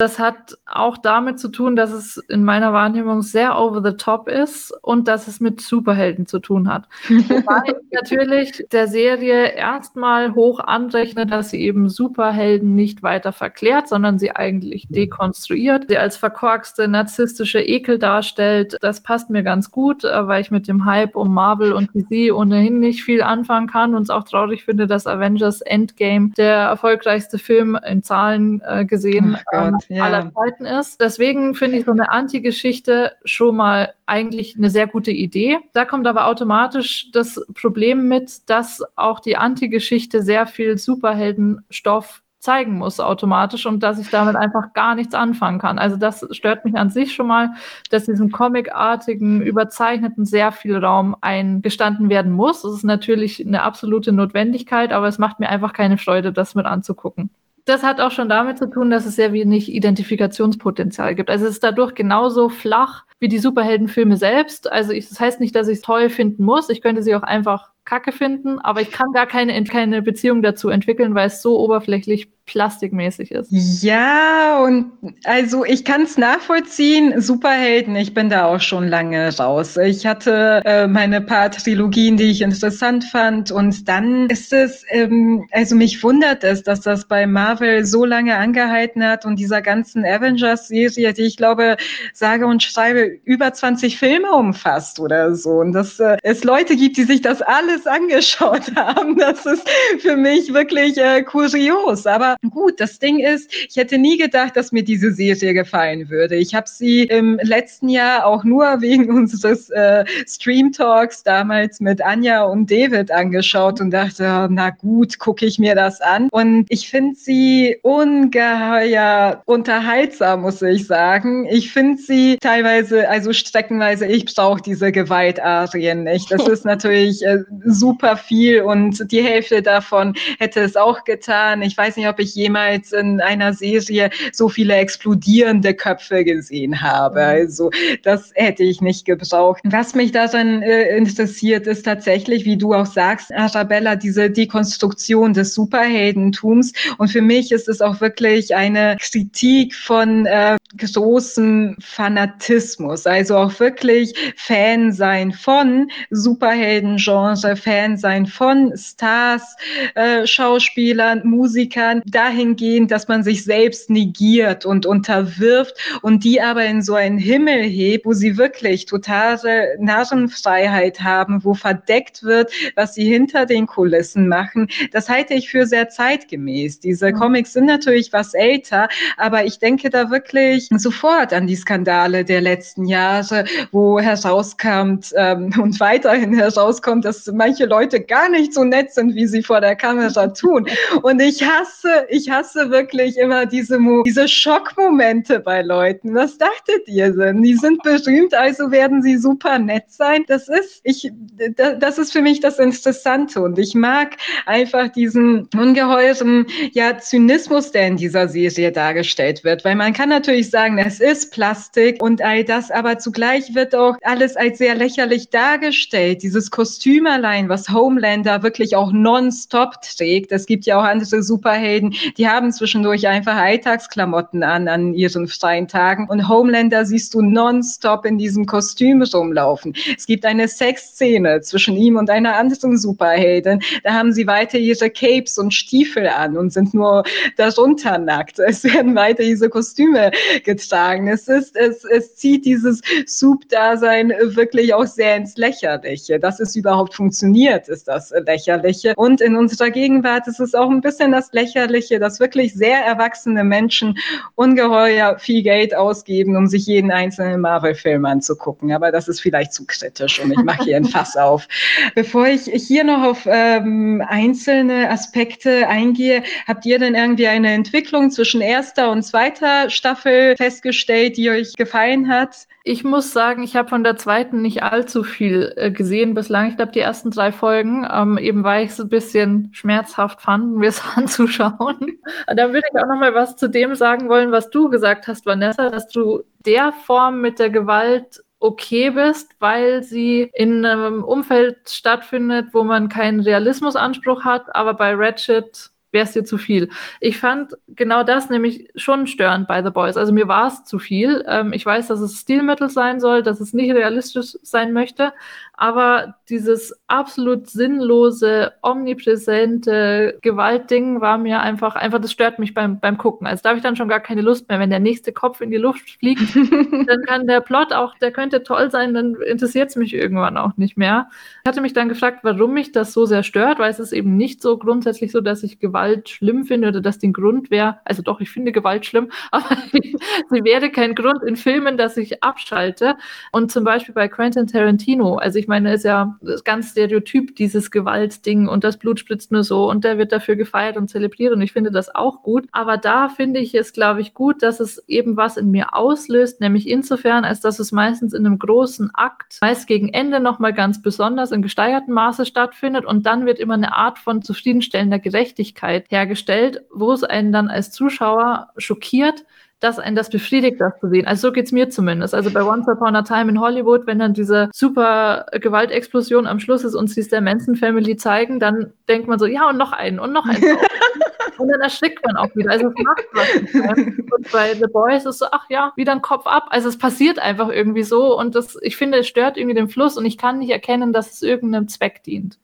[SPEAKER 2] Das hat auch damit zu tun, dass es in meiner Wahrnehmung sehr over the top ist und dass es mit Superhelden zu tun hat. Wobei ich natürlich der Serie erstmal hoch anrechne, dass sie eben Superhelden nicht weiter verklärt, sondern sie eigentlich dekonstruiert, sie als verkorkste narzisstische Ekel darstellt. Das passt mir ganz gut, äh, weil ich mit dem Hype um Marvel und DC ohnehin nicht viel anfangen kann und es auch traurig finde, dass Avengers Endgame der erfolgreichste Film in Zahlen äh, gesehen oh ja. aller Zeiten ist. Deswegen finde ich so eine Anti-Geschichte schon mal eigentlich eine sehr gute Idee. Da kommt aber automatisch das Problem mit, dass auch die Anti-Geschichte sehr viel Superheldenstoff zeigen muss automatisch und dass ich damit einfach gar nichts anfangen kann. Also das stört mich an sich schon mal, dass diesem comicartigen, überzeichneten sehr viel Raum eingestanden werden muss. Das ist natürlich eine absolute Notwendigkeit, aber es macht mir einfach keine Freude, das mit anzugucken das hat auch schon damit zu tun, dass es sehr wenig Identifikationspotenzial gibt. Also es ist dadurch genauso flach wie die Superheldenfilme selbst. Also ich, das heißt nicht, dass ich es toll finden muss. Ich könnte sie auch einfach kacke finden, aber ich kann gar keine, keine Beziehung dazu entwickeln, weil es so oberflächlich plastikmäßig ist.
[SPEAKER 4] Ja, und also ich kann es nachvollziehen. Superhelden, ich bin da auch schon lange raus. Ich hatte äh, meine paar Trilogien, die ich interessant fand. Und dann ist es, ähm, also mich wundert es, dass das bei Marvel so lange angehalten hat und dieser ganzen Avengers-Serie, die ich glaube, sage und schreibe, über 20 Filme umfasst oder so. Und dass äh, es Leute gibt, die sich das alles angeschaut haben. Das ist für mich wirklich äh, kurios. Aber gut, das Ding ist, ich hätte nie gedacht, dass mir diese Serie gefallen würde. Ich habe sie im letzten Jahr auch nur wegen unseres äh, Stream Talks damals mit Anja und David angeschaut und dachte, na gut, gucke ich mir das an. Und ich finde sie ungeheuer unterhaltsam, muss ich sagen. Ich finde sie teilweise, also streckenweise, ich brauche diese Gewaltarien nicht. Das ist natürlich äh, super viel und die Hälfte davon hätte es auch getan. Ich weiß nicht, ob ich jemals in einer Serie so viele explodierende Köpfe gesehen habe. Mhm. Also das hätte ich nicht gebraucht. Was mich daran äh, interessiert, ist tatsächlich, wie du auch sagst, Arabella, diese Dekonstruktion des Superheldentums. Und für mich ist es auch wirklich eine Kritik von äh, großem Fanatismus, also auch wirklich Fan sein von Superheldengenre, Fan sein von Stars, äh, Schauspielern, Musikern, dahingehend, dass man sich selbst negiert und unterwirft und die aber in so einen Himmel hebt, wo sie wirklich totale Narrenfreiheit haben, wo verdeckt wird, was sie hinter den Kulissen machen. Das halte ich für sehr zeitgemäß. Diese mhm. Comics sind natürlich was älter, aber ich denke da wirklich sofort an die Skandale der letzten Jahre, wo herauskommt ähm, und weiterhin herauskommt, dass manche Leute gar nicht so nett sind, wie sie vor der Kamera tun. Und ich hasse, ich hasse wirklich immer diese, diese Schockmomente bei Leuten. Was dachtet ihr denn? Die sind berühmt, also werden sie super nett sein. Das ist, ich, das ist für mich das Interessante. Und ich mag einfach diesen ungeheuren, ja, Zynismus, der in dieser Serie dargestellt wird. Weil man kann natürlich sagen, es ist Plastik und all das, aber zugleich wird auch alles als sehr lächerlich dargestellt. Dieses Kostüm allein, was Homelander wirklich auch nonstop trägt. Es gibt ja auch andere Superhelden, die haben zwischendurch einfach Alltagsklamotten an, an ihren freien Tagen. Und Homelander siehst du nonstop in diesem Kostüm rumlaufen. Es gibt eine Sexszene zwischen ihm und einer anderen Superheldin. Da haben sie weiter ihre Capes und Stiefel an und sind nur darunter nackt. Es werden weiter diese Kostüme getragen. Es ist, es, es zieht dieses Soup-Dasein wirklich auch sehr ins Lächerliche. Dass es überhaupt funktioniert, ist das Lächerliche. Und in unserer Gegenwart ist es auch ein bisschen das Lächerliche, dass wirklich sehr erwachsene Menschen ungeheuer viel Geld ausgeben, um sich jeden einzelnen Marvel-Film anzugucken. Aber das ist vielleicht zu kritisch und ich mache hier ein Fass auf. Bevor ich hier noch auf ähm, einzelne Aspekte eingehe, habt ihr denn irgendwie eine Entwicklung zwischen erster und zweiter Staffel festgestellt, die euch gefallen hat?
[SPEAKER 2] Ich muss sagen, ich habe von der zweiten nicht allzu viel äh, gesehen bislang. Ich glaube, die ersten drei Folgen, ähm, eben weil ich es ein bisschen schmerzhaft fand, mir es anzuschauen. da würde ich auch noch mal was zu dem sagen wollen, was du gesagt hast, Vanessa, dass du der Form mit der Gewalt okay bist, weil sie in einem Umfeld stattfindet, wo man keinen Realismusanspruch hat, aber bei Ratchet wäre es dir zu viel. Ich fand genau das nämlich schon störend bei The Boys. Also mir war es zu viel. Ähm, ich weiß, dass es Stilmittel sein soll, dass es nicht realistisch sein möchte, aber dieses absolut sinnlose, omnipräsente Gewaltding war mir einfach, einfach, das stört mich beim, beim Gucken. Also da habe ich dann schon gar keine Lust mehr. Wenn der nächste Kopf in die Luft fliegt, dann kann der Plot auch, der könnte toll sein, dann interessiert es mich irgendwann auch nicht mehr. Ich hatte mich dann gefragt, warum mich das so sehr stört, weil es ist eben nicht so grundsätzlich so, dass ich Gewalt schlimm finde oder dass den Grund wäre, also doch, ich finde Gewalt schlimm, aber sie wäre kein Grund in Filmen, dass ich abschalte. Und zum Beispiel bei Quentin Tarantino, also ich meine, ist ja ganz stereotyp, dieses Gewaltding und das Blut spritzt nur so und der wird dafür gefeiert und zelebriert und ich finde das auch gut. Aber da finde ich es, glaube ich, gut, dass es eben was in mir auslöst, nämlich insofern, als dass es meistens in einem großen Akt, meist gegen Ende nochmal ganz besonders in gesteigertem Maße stattfindet und dann wird immer eine Art von zufriedenstellender Gerechtigkeit hergestellt, wo es einen dann als Zuschauer schockiert, dass ein das befriedigt, das zu sehen. Also so geht's mir zumindest. Also bei Once Upon a Time in Hollywood, wenn dann diese super Gewaltexplosion am Schluss ist und sie es der Manson Family zeigen, dann denkt man so, ja, und noch einen und noch einen. und dann erschrickt man auch wieder. Also es macht was. Und bei The Boys ist so, ach ja, wieder ein Kopf ab. Also es passiert einfach irgendwie so und das, ich finde, es stört irgendwie den Fluss und ich kann nicht erkennen, dass es irgendeinem Zweck dient.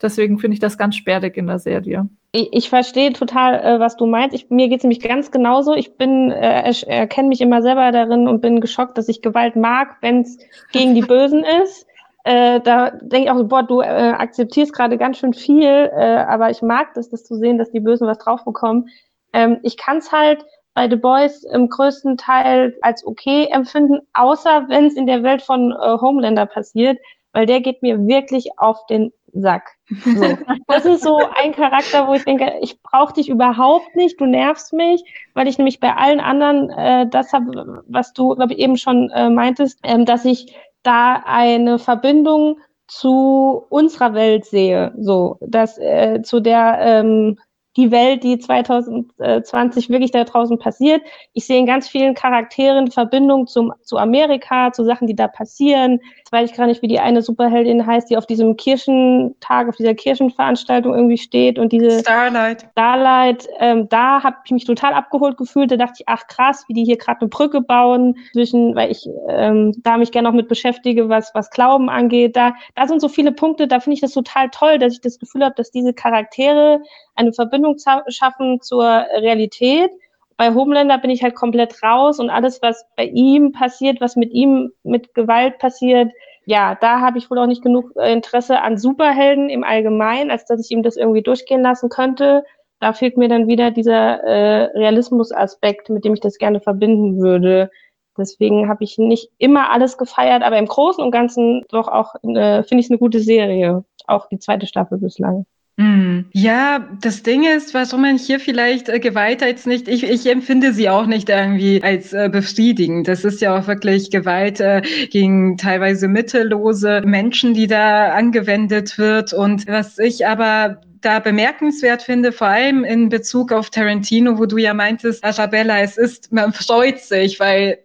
[SPEAKER 2] Deswegen finde ich das ganz sperrig in der Serie.
[SPEAKER 3] Ich, ich verstehe total, äh, was du meinst. Ich, mir geht es nämlich ganz genauso. Ich bin, äh, erkenne mich immer selber darin und bin geschockt, dass ich Gewalt mag, wenn es gegen die Bösen ist. Äh, da denke ich auch, boah, du äh, akzeptierst gerade ganz schön viel, äh, aber ich mag das, das zu sehen, dass die Bösen was drauf bekommen. Ähm, ich kann es halt bei The Boys im größten Teil als okay empfinden, außer wenn es in der Welt von äh, Homelander passiert, weil der geht mir wirklich auf den Sack. So. Das ist so ein Charakter, wo ich denke, ich brauche dich überhaupt nicht, du nervst mich, weil ich nämlich bei allen anderen äh, das habe, was du, glaube eben schon äh, meintest, ähm, dass ich da eine Verbindung zu unserer Welt sehe, so dass äh, zu der ähm, die Welt, die 2020 wirklich da draußen passiert. Ich sehe in ganz vielen Charakteren Verbindung zum, zu Amerika, zu Sachen, die da passieren. Jetzt weiß ich gar nicht, wie die eine Superheldin heißt, die auf diesem Kirchentag, auf dieser Kirchenveranstaltung irgendwie steht und diese
[SPEAKER 4] Starlight.
[SPEAKER 3] Starlight, ähm, da habe ich mich total abgeholt gefühlt. Da dachte ich, ach krass, wie die hier gerade eine Brücke bauen zwischen, weil ich ähm, da mich gerne auch mit beschäftige, was was Glauben angeht. Da da sind so viele Punkte. Da finde ich das total toll, dass ich das Gefühl habe, dass diese Charaktere eine Verbindung schaffen zur Realität. Bei Homelander bin ich halt komplett raus und alles, was bei ihm passiert, was mit ihm mit Gewalt passiert, ja, da habe ich wohl auch nicht genug äh, Interesse an Superhelden im Allgemeinen, als dass ich ihm das irgendwie durchgehen lassen könnte. Da fehlt mir dann wieder dieser äh, Realismusaspekt, mit dem ich das gerne verbinden würde. Deswegen habe ich nicht immer alles gefeiert, aber im Großen und Ganzen doch auch äh, finde ich es eine gute Serie. Auch die zweite Staffel bislang.
[SPEAKER 4] Hm. Ja, das Ding ist, warum man hier vielleicht äh, Gewalt jetzt nicht, ich, ich empfinde sie auch nicht irgendwie als äh, befriedigend. Das ist ja auch wirklich Gewalt äh, gegen teilweise mittellose Menschen, die da angewendet wird. Und was ich aber da bemerkenswert finde, vor allem in Bezug auf Tarantino, wo du ja meintest, Arabella, es ist, man freut sich, weil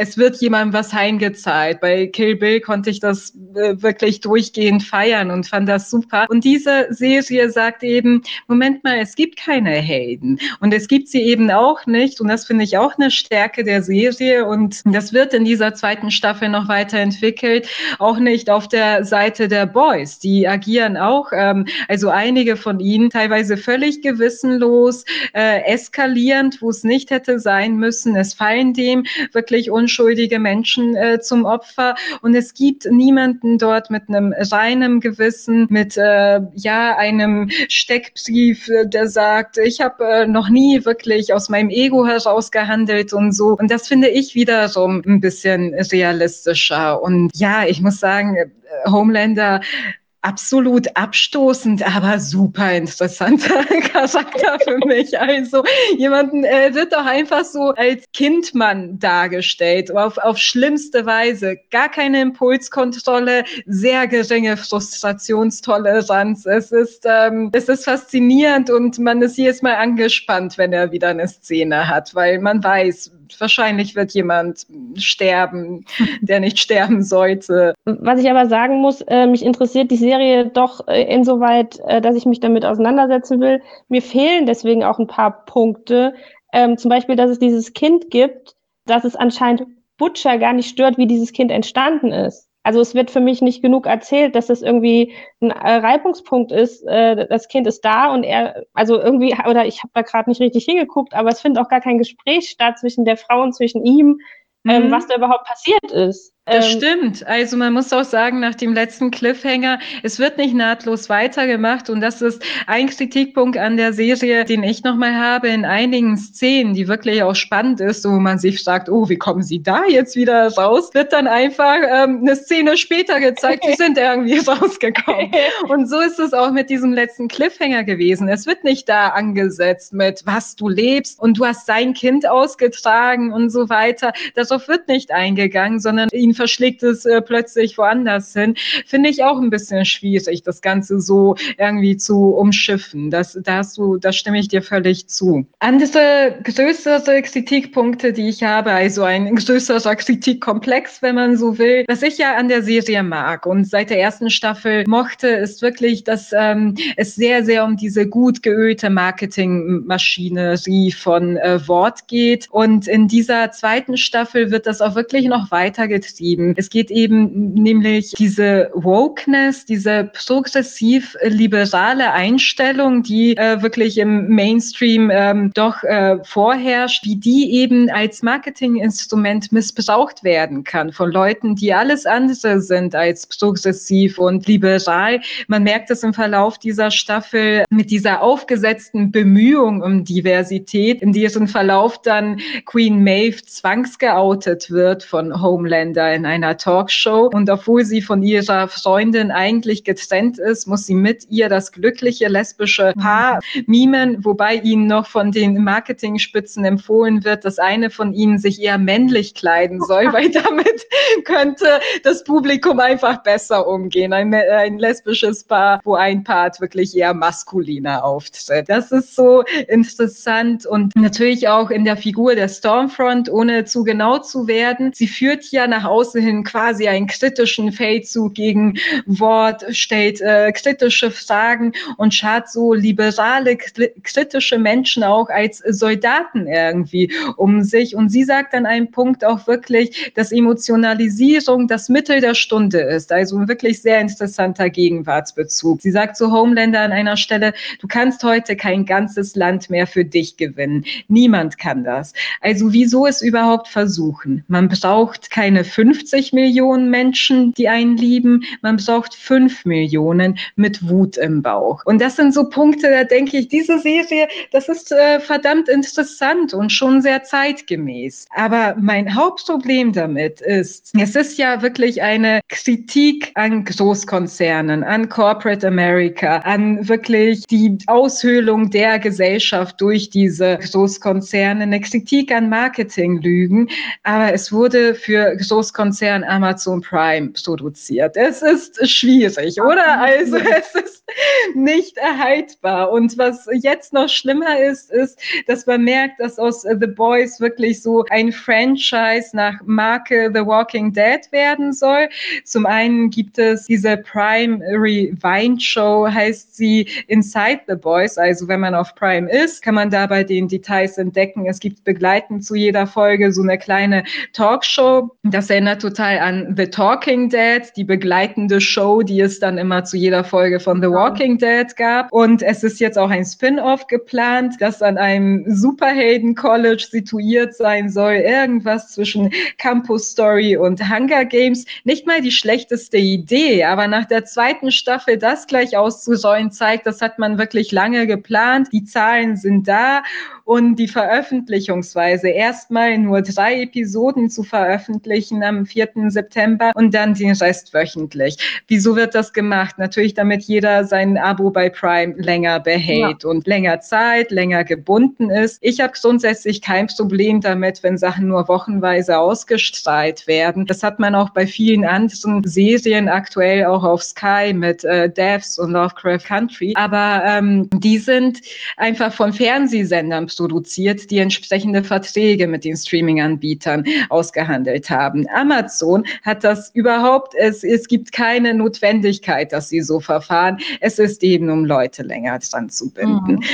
[SPEAKER 4] es wird jemandem was heimgezahlt. Bei Kill Bill konnte ich das äh, wirklich durchgehend feiern und fand das super. Und diese Serie sagt eben, Moment mal, es gibt keine Helden. Und es gibt sie eben auch nicht. Und das finde ich auch eine Stärke der Serie. Und das wird in dieser zweiten Staffel noch weiterentwickelt. Auch nicht auf der Seite der Boys. Die agieren auch, ähm, also einige von ihnen teilweise völlig gewissenlos, äh, eskalierend, wo es nicht hätte sein müssen. Es fallen dem wirklich unschuldige Menschen äh, zum Opfer. Und es gibt niemanden dort mit einem reinen Gewissen, mit äh, ja einem Steckbrief, äh, der sagt, ich habe äh, noch nie wirklich aus meinem Ego heraus und so. Und das finde ich wiederum ein bisschen realistischer. Und ja, ich muss sagen, äh, Homelander absolut abstoßend, aber super interessanter Charakter für mich. Also jemanden äh, wird doch einfach so als Kindmann dargestellt, auf, auf schlimmste Weise. Gar keine Impulskontrolle, sehr geringe Frustrationstoleranz. Es ist, ähm, es ist faszinierend und man ist jedes Mal angespannt, wenn er wieder eine Szene hat, weil man weiß, wahrscheinlich wird jemand sterben, der nicht sterben sollte.
[SPEAKER 3] Was ich aber sagen muss, äh, mich interessiert die Serie doch äh, insoweit, äh, dass ich mich damit auseinandersetzen will. Mir fehlen deswegen auch ein paar Punkte. Ähm, zum Beispiel, dass es dieses Kind gibt, dass es anscheinend Butcher gar nicht stört, wie dieses Kind entstanden ist. Also es wird für mich nicht genug erzählt, dass das irgendwie ein äh, Reibungspunkt ist. Äh, das Kind ist da und er, also irgendwie, oder ich habe da gerade nicht richtig hingeguckt, aber es findet auch gar kein Gespräch statt zwischen der Frau und zwischen ihm, ähm, mhm. was da überhaupt passiert ist.
[SPEAKER 4] Das ähm, stimmt. Also man muss auch sagen, nach dem letzten Cliffhanger, es wird nicht nahtlos weitergemacht und das ist ein Kritikpunkt an der Serie, den ich nochmal habe in einigen Szenen, die wirklich auch spannend ist, wo man sich fragt, oh, wie kommen sie da jetzt wieder raus? Wird dann einfach ähm, eine Szene später gezeigt, die sind irgendwie rausgekommen. Und so ist es auch mit diesem letzten Cliffhanger gewesen. Es wird nicht da angesetzt mit, was du lebst und du hast sein Kind ausgetragen und so weiter. Darauf wird nicht eingegangen, sondern ihn verschlägt es äh, plötzlich woanders hin. Finde ich auch ein bisschen schwierig, das Ganze so irgendwie zu umschiffen. Das, da hast du, da stimme ich dir völlig zu. Andere größere Kritikpunkte, die ich habe, also ein größerer Kritikkomplex, wenn man so will, was ich ja an der Serie mag und seit der ersten Staffel mochte, ist wirklich, dass ähm, es sehr, sehr um diese gut geölte Marketingmaschinerie von äh, Wort geht. Und in dieser zweiten Staffel wird das auch wirklich noch weitergetrieben. Es geht eben nämlich diese Wokeness, diese progressiv-liberale Einstellung, die äh, wirklich im Mainstream ähm, doch äh, vorherrscht, wie die eben als Marketinginstrument missbraucht werden kann von Leuten, die alles andere sind als progressiv und liberal. Man merkt es im Verlauf dieser Staffel mit dieser aufgesetzten Bemühung um Diversität, in deren Verlauf dann Queen Maeve zwangsgeoutet wird von Homelander in einer Talkshow. Und obwohl sie von ihrer Freundin eigentlich getrennt ist, muss sie mit ihr das glückliche lesbische Paar mimen, wobei ihnen noch von den Marketingspitzen empfohlen wird, dass eine von ihnen sich eher männlich kleiden soll, weil damit könnte das Publikum einfach besser umgehen. Ein, ein lesbisches Paar, wo ein Part wirklich eher maskuliner auftritt. Das ist so interessant und natürlich auch in der Figur der Stormfront, ohne zu genau zu werden. Sie führt ja nach außen hin quasi einen kritischen Feldzug gegen Wort, stellt äh, kritische Fragen und schart so liberale, kritische Menschen auch als Soldaten irgendwie um sich. Und sie sagt an einem Punkt auch wirklich, dass Emotionalisierung das Mittel der Stunde ist. Also wirklich sehr interessanter Gegenwartsbezug. Sie sagt zu Homelander an einer Stelle, du kannst heute kein ganzes Land mehr für dich gewinnen. Niemand kann das. Also wieso es überhaupt versuchen? Man braucht keine 50 Millionen Menschen, die einen lieben. Man braucht 5 Millionen mit Wut im Bauch. Und das sind so Punkte, da denke ich, diese Serie, das ist äh, verdammt interessant und schon sehr zeitgemäß. Aber mein Hauptproblem damit ist, es ist ja wirklich eine Kritik an Großkonzernen, an Corporate America, an wirklich die Aushöhlung der Gesellschaft durch diese Großkonzerne, eine Kritik an Marketinglügen. Aber es wurde für Großkonzern Amazon Prime produziert. Es ist schwierig, oder? Also es ist nicht erhaltbar. Und was jetzt noch schlimmer ist, ist, dass man merkt, dass aus The Boys wirklich so ein Franchise nach Marke The Walking Dead werden soll. Zum einen gibt es diese Prime Rewind Show, heißt sie Inside the Boys. Also wenn man auf Prime ist, kann man dabei den Details entdecken. Es gibt begleitend zu jeder Folge so eine kleine Talkshow. Das erinnert total an The Talking Dead, die begleitende Show, die es dann immer zu jeder Folge von The Walking Dead gab. Und es ist jetzt auch ein Spin-off geplant, das an einem Superhelden-College situiert sein soll. Irgendwas zwischen Campus Story und Hunger Games. Nicht mal die schlechteste Idee, aber nach der zweiten Staffel das gleich auszusäuen zeigt, das hat man wirklich lange geplant. Die Zahlen sind da und die Veröffentlichungsweise erstmal nur drei Episoden zu veröffentlichen am 4. September und dann den Rest wöchentlich. Wieso wird das gemacht? Natürlich, damit jeder sein Abo bei Prime länger behält ja. und länger Zeit, länger gebunden ist. Ich habe grundsätzlich kein Problem damit, wenn Sachen nur wochenweise ausgestrahlt werden. Das hat man auch bei vielen anderen Serien aktuell auch auf Sky mit äh, Devs und Lovecraft Country. Aber ähm, die sind einfach von Fernsehsendern produziert, die entsprechende Verträge mit den Streaming-Anbietern ausgehandelt haben. Amazon hat das überhaupt, es, es gibt keine Notwendigkeit, dass sie so verfahren. Es ist eben, um Leute länger dran zu binden. Mhm.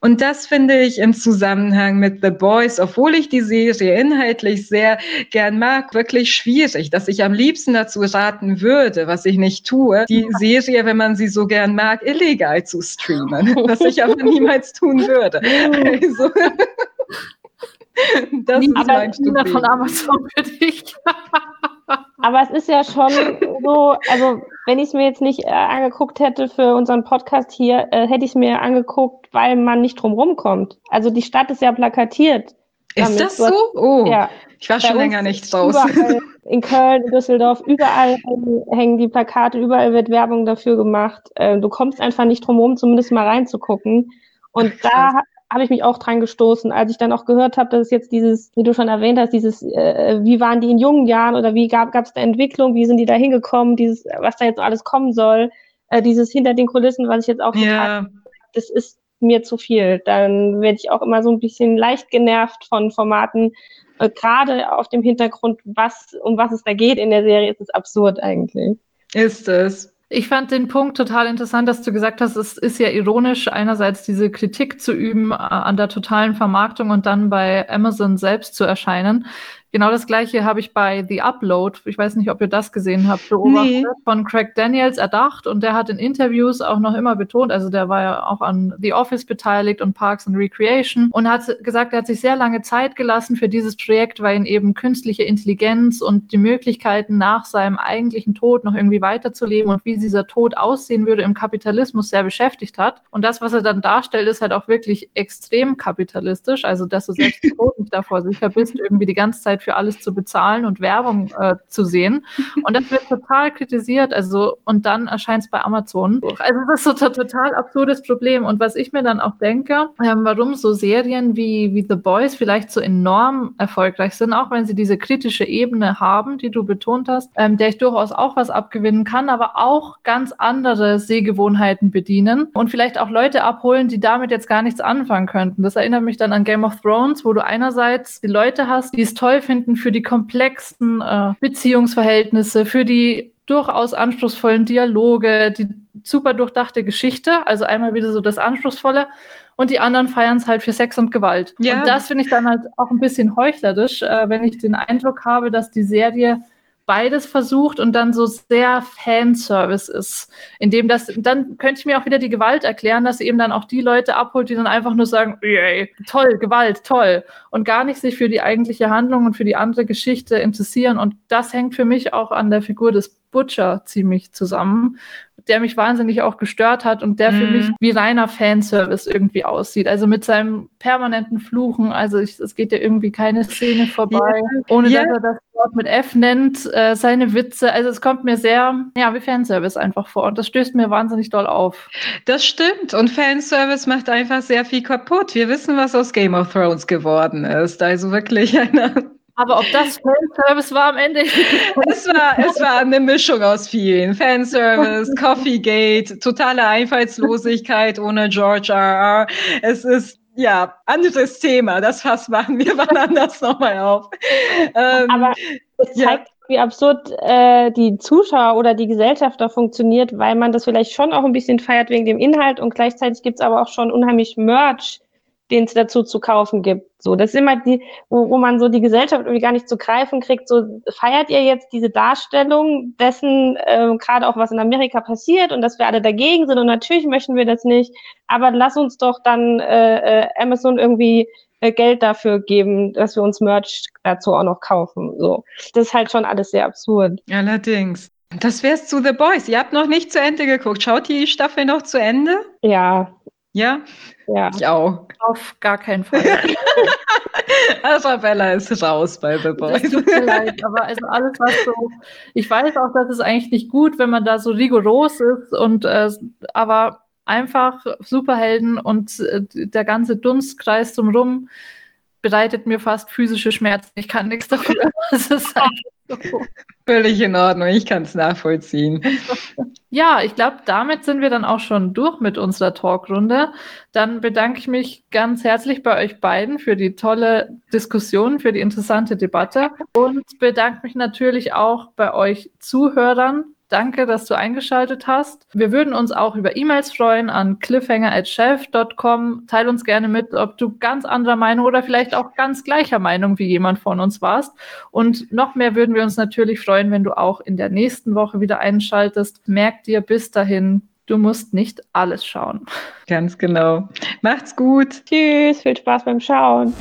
[SPEAKER 4] Und das finde ich im Zusammenhang mit The Boys, obwohl ich die Serie inhaltlich sehr gern mag, wirklich schwierig, dass ich am liebsten dazu raten würde, was ich nicht tue, die Serie, wenn man sie so gern mag, illegal zu streamen, was ich aber niemals tun würde. Also,
[SPEAKER 2] das ist mein Problem. von Amazon für dich.
[SPEAKER 3] Aber es ist ja schon so, also wenn ich es mir jetzt nicht äh, angeguckt hätte für unseren Podcast hier, äh, hätte ich es mir angeguckt, weil man nicht drum kommt. Also die Stadt ist ja plakatiert.
[SPEAKER 4] Ist damit. das so? Oh, ja. ich war schon länger nicht raus.
[SPEAKER 3] in Köln, in Düsseldorf, überall hängen die Plakate, überall wird Werbung dafür gemacht. Äh, du kommst einfach nicht drum zumindest mal reinzugucken. Und da habe ich mich auch dran gestoßen, als ich dann auch gehört habe, dass es jetzt dieses, wie du schon erwähnt hast, dieses, äh, wie waren die in jungen Jahren oder wie gab es da Entwicklung, wie sind die da hingekommen, dieses, was da jetzt alles kommen soll, äh, dieses hinter den Kulissen, was ich jetzt auch
[SPEAKER 4] ja.
[SPEAKER 3] Total, das ist mir zu viel. Dann werde ich auch immer so ein bisschen leicht genervt von Formaten, äh, gerade auf dem Hintergrund, was, um was es da geht in der Serie, ist es absurd eigentlich.
[SPEAKER 4] Ist es.
[SPEAKER 2] Ich fand den Punkt total interessant, dass du gesagt hast, es ist ja ironisch, einerseits diese Kritik zu üben äh, an der totalen Vermarktung und dann bei Amazon selbst zu erscheinen. Genau das gleiche habe ich bei The Upload, ich weiß nicht, ob ihr das gesehen habt, beobachtet, nee. von Craig Daniels erdacht und der hat in Interviews auch noch immer betont, also der war ja auch an The Office beteiligt und Parks and Recreation und hat gesagt, er hat sich sehr lange Zeit gelassen für dieses Projekt, weil ihn eben künstliche Intelligenz und die Möglichkeiten nach seinem eigentlichen Tod noch irgendwie weiterzuleben und wie dieser Tod aussehen würde im Kapitalismus sehr beschäftigt hat. Und das, was er dann darstellt, ist halt auch wirklich extrem kapitalistisch, also dass du selbst Tod nicht davor sicher bist, irgendwie die ganze Zeit für alles zu bezahlen und Werbung äh, zu sehen. Und das wird total kritisiert. Also, und dann erscheint es bei Amazon. Also, das ist so ein total absurdes Problem. Und was ich mir dann auch denke, ähm, warum so Serien wie, wie The Boys vielleicht so enorm erfolgreich sind, auch wenn sie diese kritische Ebene haben, die du betont hast, ähm, der ich durchaus auch was abgewinnen kann, aber auch ganz andere Sehgewohnheiten bedienen und vielleicht auch Leute abholen, die damit jetzt gar nichts anfangen könnten. Das erinnert mich dann an Game of Thrones, wo du einerseits die Leute hast, die es toll finden, finden für die komplexen äh, Beziehungsverhältnisse, für die durchaus anspruchsvollen Dialoge, die super durchdachte Geschichte, also einmal wieder so das Anspruchsvolle und die anderen feiern es halt für Sex und Gewalt. Ja. Und das finde ich dann halt auch ein bisschen heuchlerisch, äh, wenn ich den Eindruck habe, dass die Serie beides versucht und dann so sehr Fanservice ist. Indem das, dann könnte ich mir auch wieder die Gewalt erklären, dass sie eben dann auch die Leute abholt, die dann einfach nur sagen, yay, toll, Gewalt, toll. Und gar nicht sich für die eigentliche Handlung und für die andere Geschichte interessieren. Und das hängt für mich auch an der Figur des Butcher ziemlich zusammen, der mich wahnsinnig auch gestört hat und der mm. für mich mhm. wie reiner Fanservice irgendwie aussieht. Also mit seinem permanenten Fluchen, also ich, es geht ja irgendwie keine Szene vorbei, ja. ohne ja. dass er das Wort mit F nennt, äh, seine Witze. Also es kommt mir sehr, ja, wie Fanservice einfach vor und das stößt mir wahnsinnig doll auf.
[SPEAKER 4] Das stimmt und Fanservice macht einfach sehr viel kaputt. Wir wissen, was aus Game of Thrones geworden ist. Also wirklich eine
[SPEAKER 2] aber ob das Fanservice war am Ende?
[SPEAKER 4] es, war, es war eine Mischung aus vielen. Fanservice, Coffeegate, totale Einfallslosigkeit ohne George R. R. Es ist ja, anderes Thema. Das Fass machen wir wann anders nochmal auf.
[SPEAKER 3] Ähm, Aber es zeigt, ja. wie absurd äh, die Zuschauer oder die Gesellschaft da funktioniert, weil man das vielleicht schon auch ein bisschen feiert wegen dem Inhalt und gleichzeitig gibt es aber auch schon unheimlich Merch, den es dazu zu kaufen gibt. So, das ist immer die, wo, wo man so die Gesellschaft irgendwie gar nicht zu greifen kriegt. So, feiert ihr jetzt diese Darstellung dessen, äh, gerade auch was in Amerika passiert und dass wir alle dagegen sind und natürlich möchten wir das nicht, aber lass uns doch dann äh, äh, Amazon irgendwie äh, Geld dafür geben, dass wir uns Merch dazu auch noch kaufen. So, das ist halt schon alles sehr absurd.
[SPEAKER 4] Allerdings. Das wär's zu The Boys. Ihr habt noch nicht zu Ende geguckt. Schaut die Staffel noch zu Ende?
[SPEAKER 3] Ja.
[SPEAKER 4] Ja?
[SPEAKER 3] Ja.
[SPEAKER 4] Ich auch.
[SPEAKER 2] Auf gar keinen Fall.
[SPEAKER 4] Arabella ist raus bei The Boys.
[SPEAKER 2] tut mir leid, aber also alles, was so. Ich weiß auch, dass es eigentlich nicht gut, wenn man da so rigoros ist und äh, aber einfach Superhelden und äh, der ganze Dunstkreis drumherum bereitet mir fast physische Schmerzen. Ich kann nichts dafür. Das ist
[SPEAKER 4] einfach so. Völlig in Ordnung, ich kann es nachvollziehen.
[SPEAKER 2] Ja, ich glaube, damit sind wir dann auch schon durch mit unserer Talkrunde. Dann bedanke ich mich ganz herzlich bei euch beiden für die tolle Diskussion, für die interessante Debatte und bedanke mich natürlich auch bei euch Zuhörern Danke, dass du eingeschaltet hast. Wir würden uns auch über E-Mails freuen an cliffhanger@chef.com. Teil uns gerne mit, ob du ganz anderer Meinung oder vielleicht auch ganz gleicher Meinung wie jemand von uns warst. Und noch mehr würden wir uns natürlich freuen, wenn du auch in der nächsten Woche wieder einschaltest. Merk dir bis dahin, du musst nicht alles schauen.
[SPEAKER 4] Ganz genau. Macht's gut.
[SPEAKER 3] Tschüss, viel Spaß beim Schauen.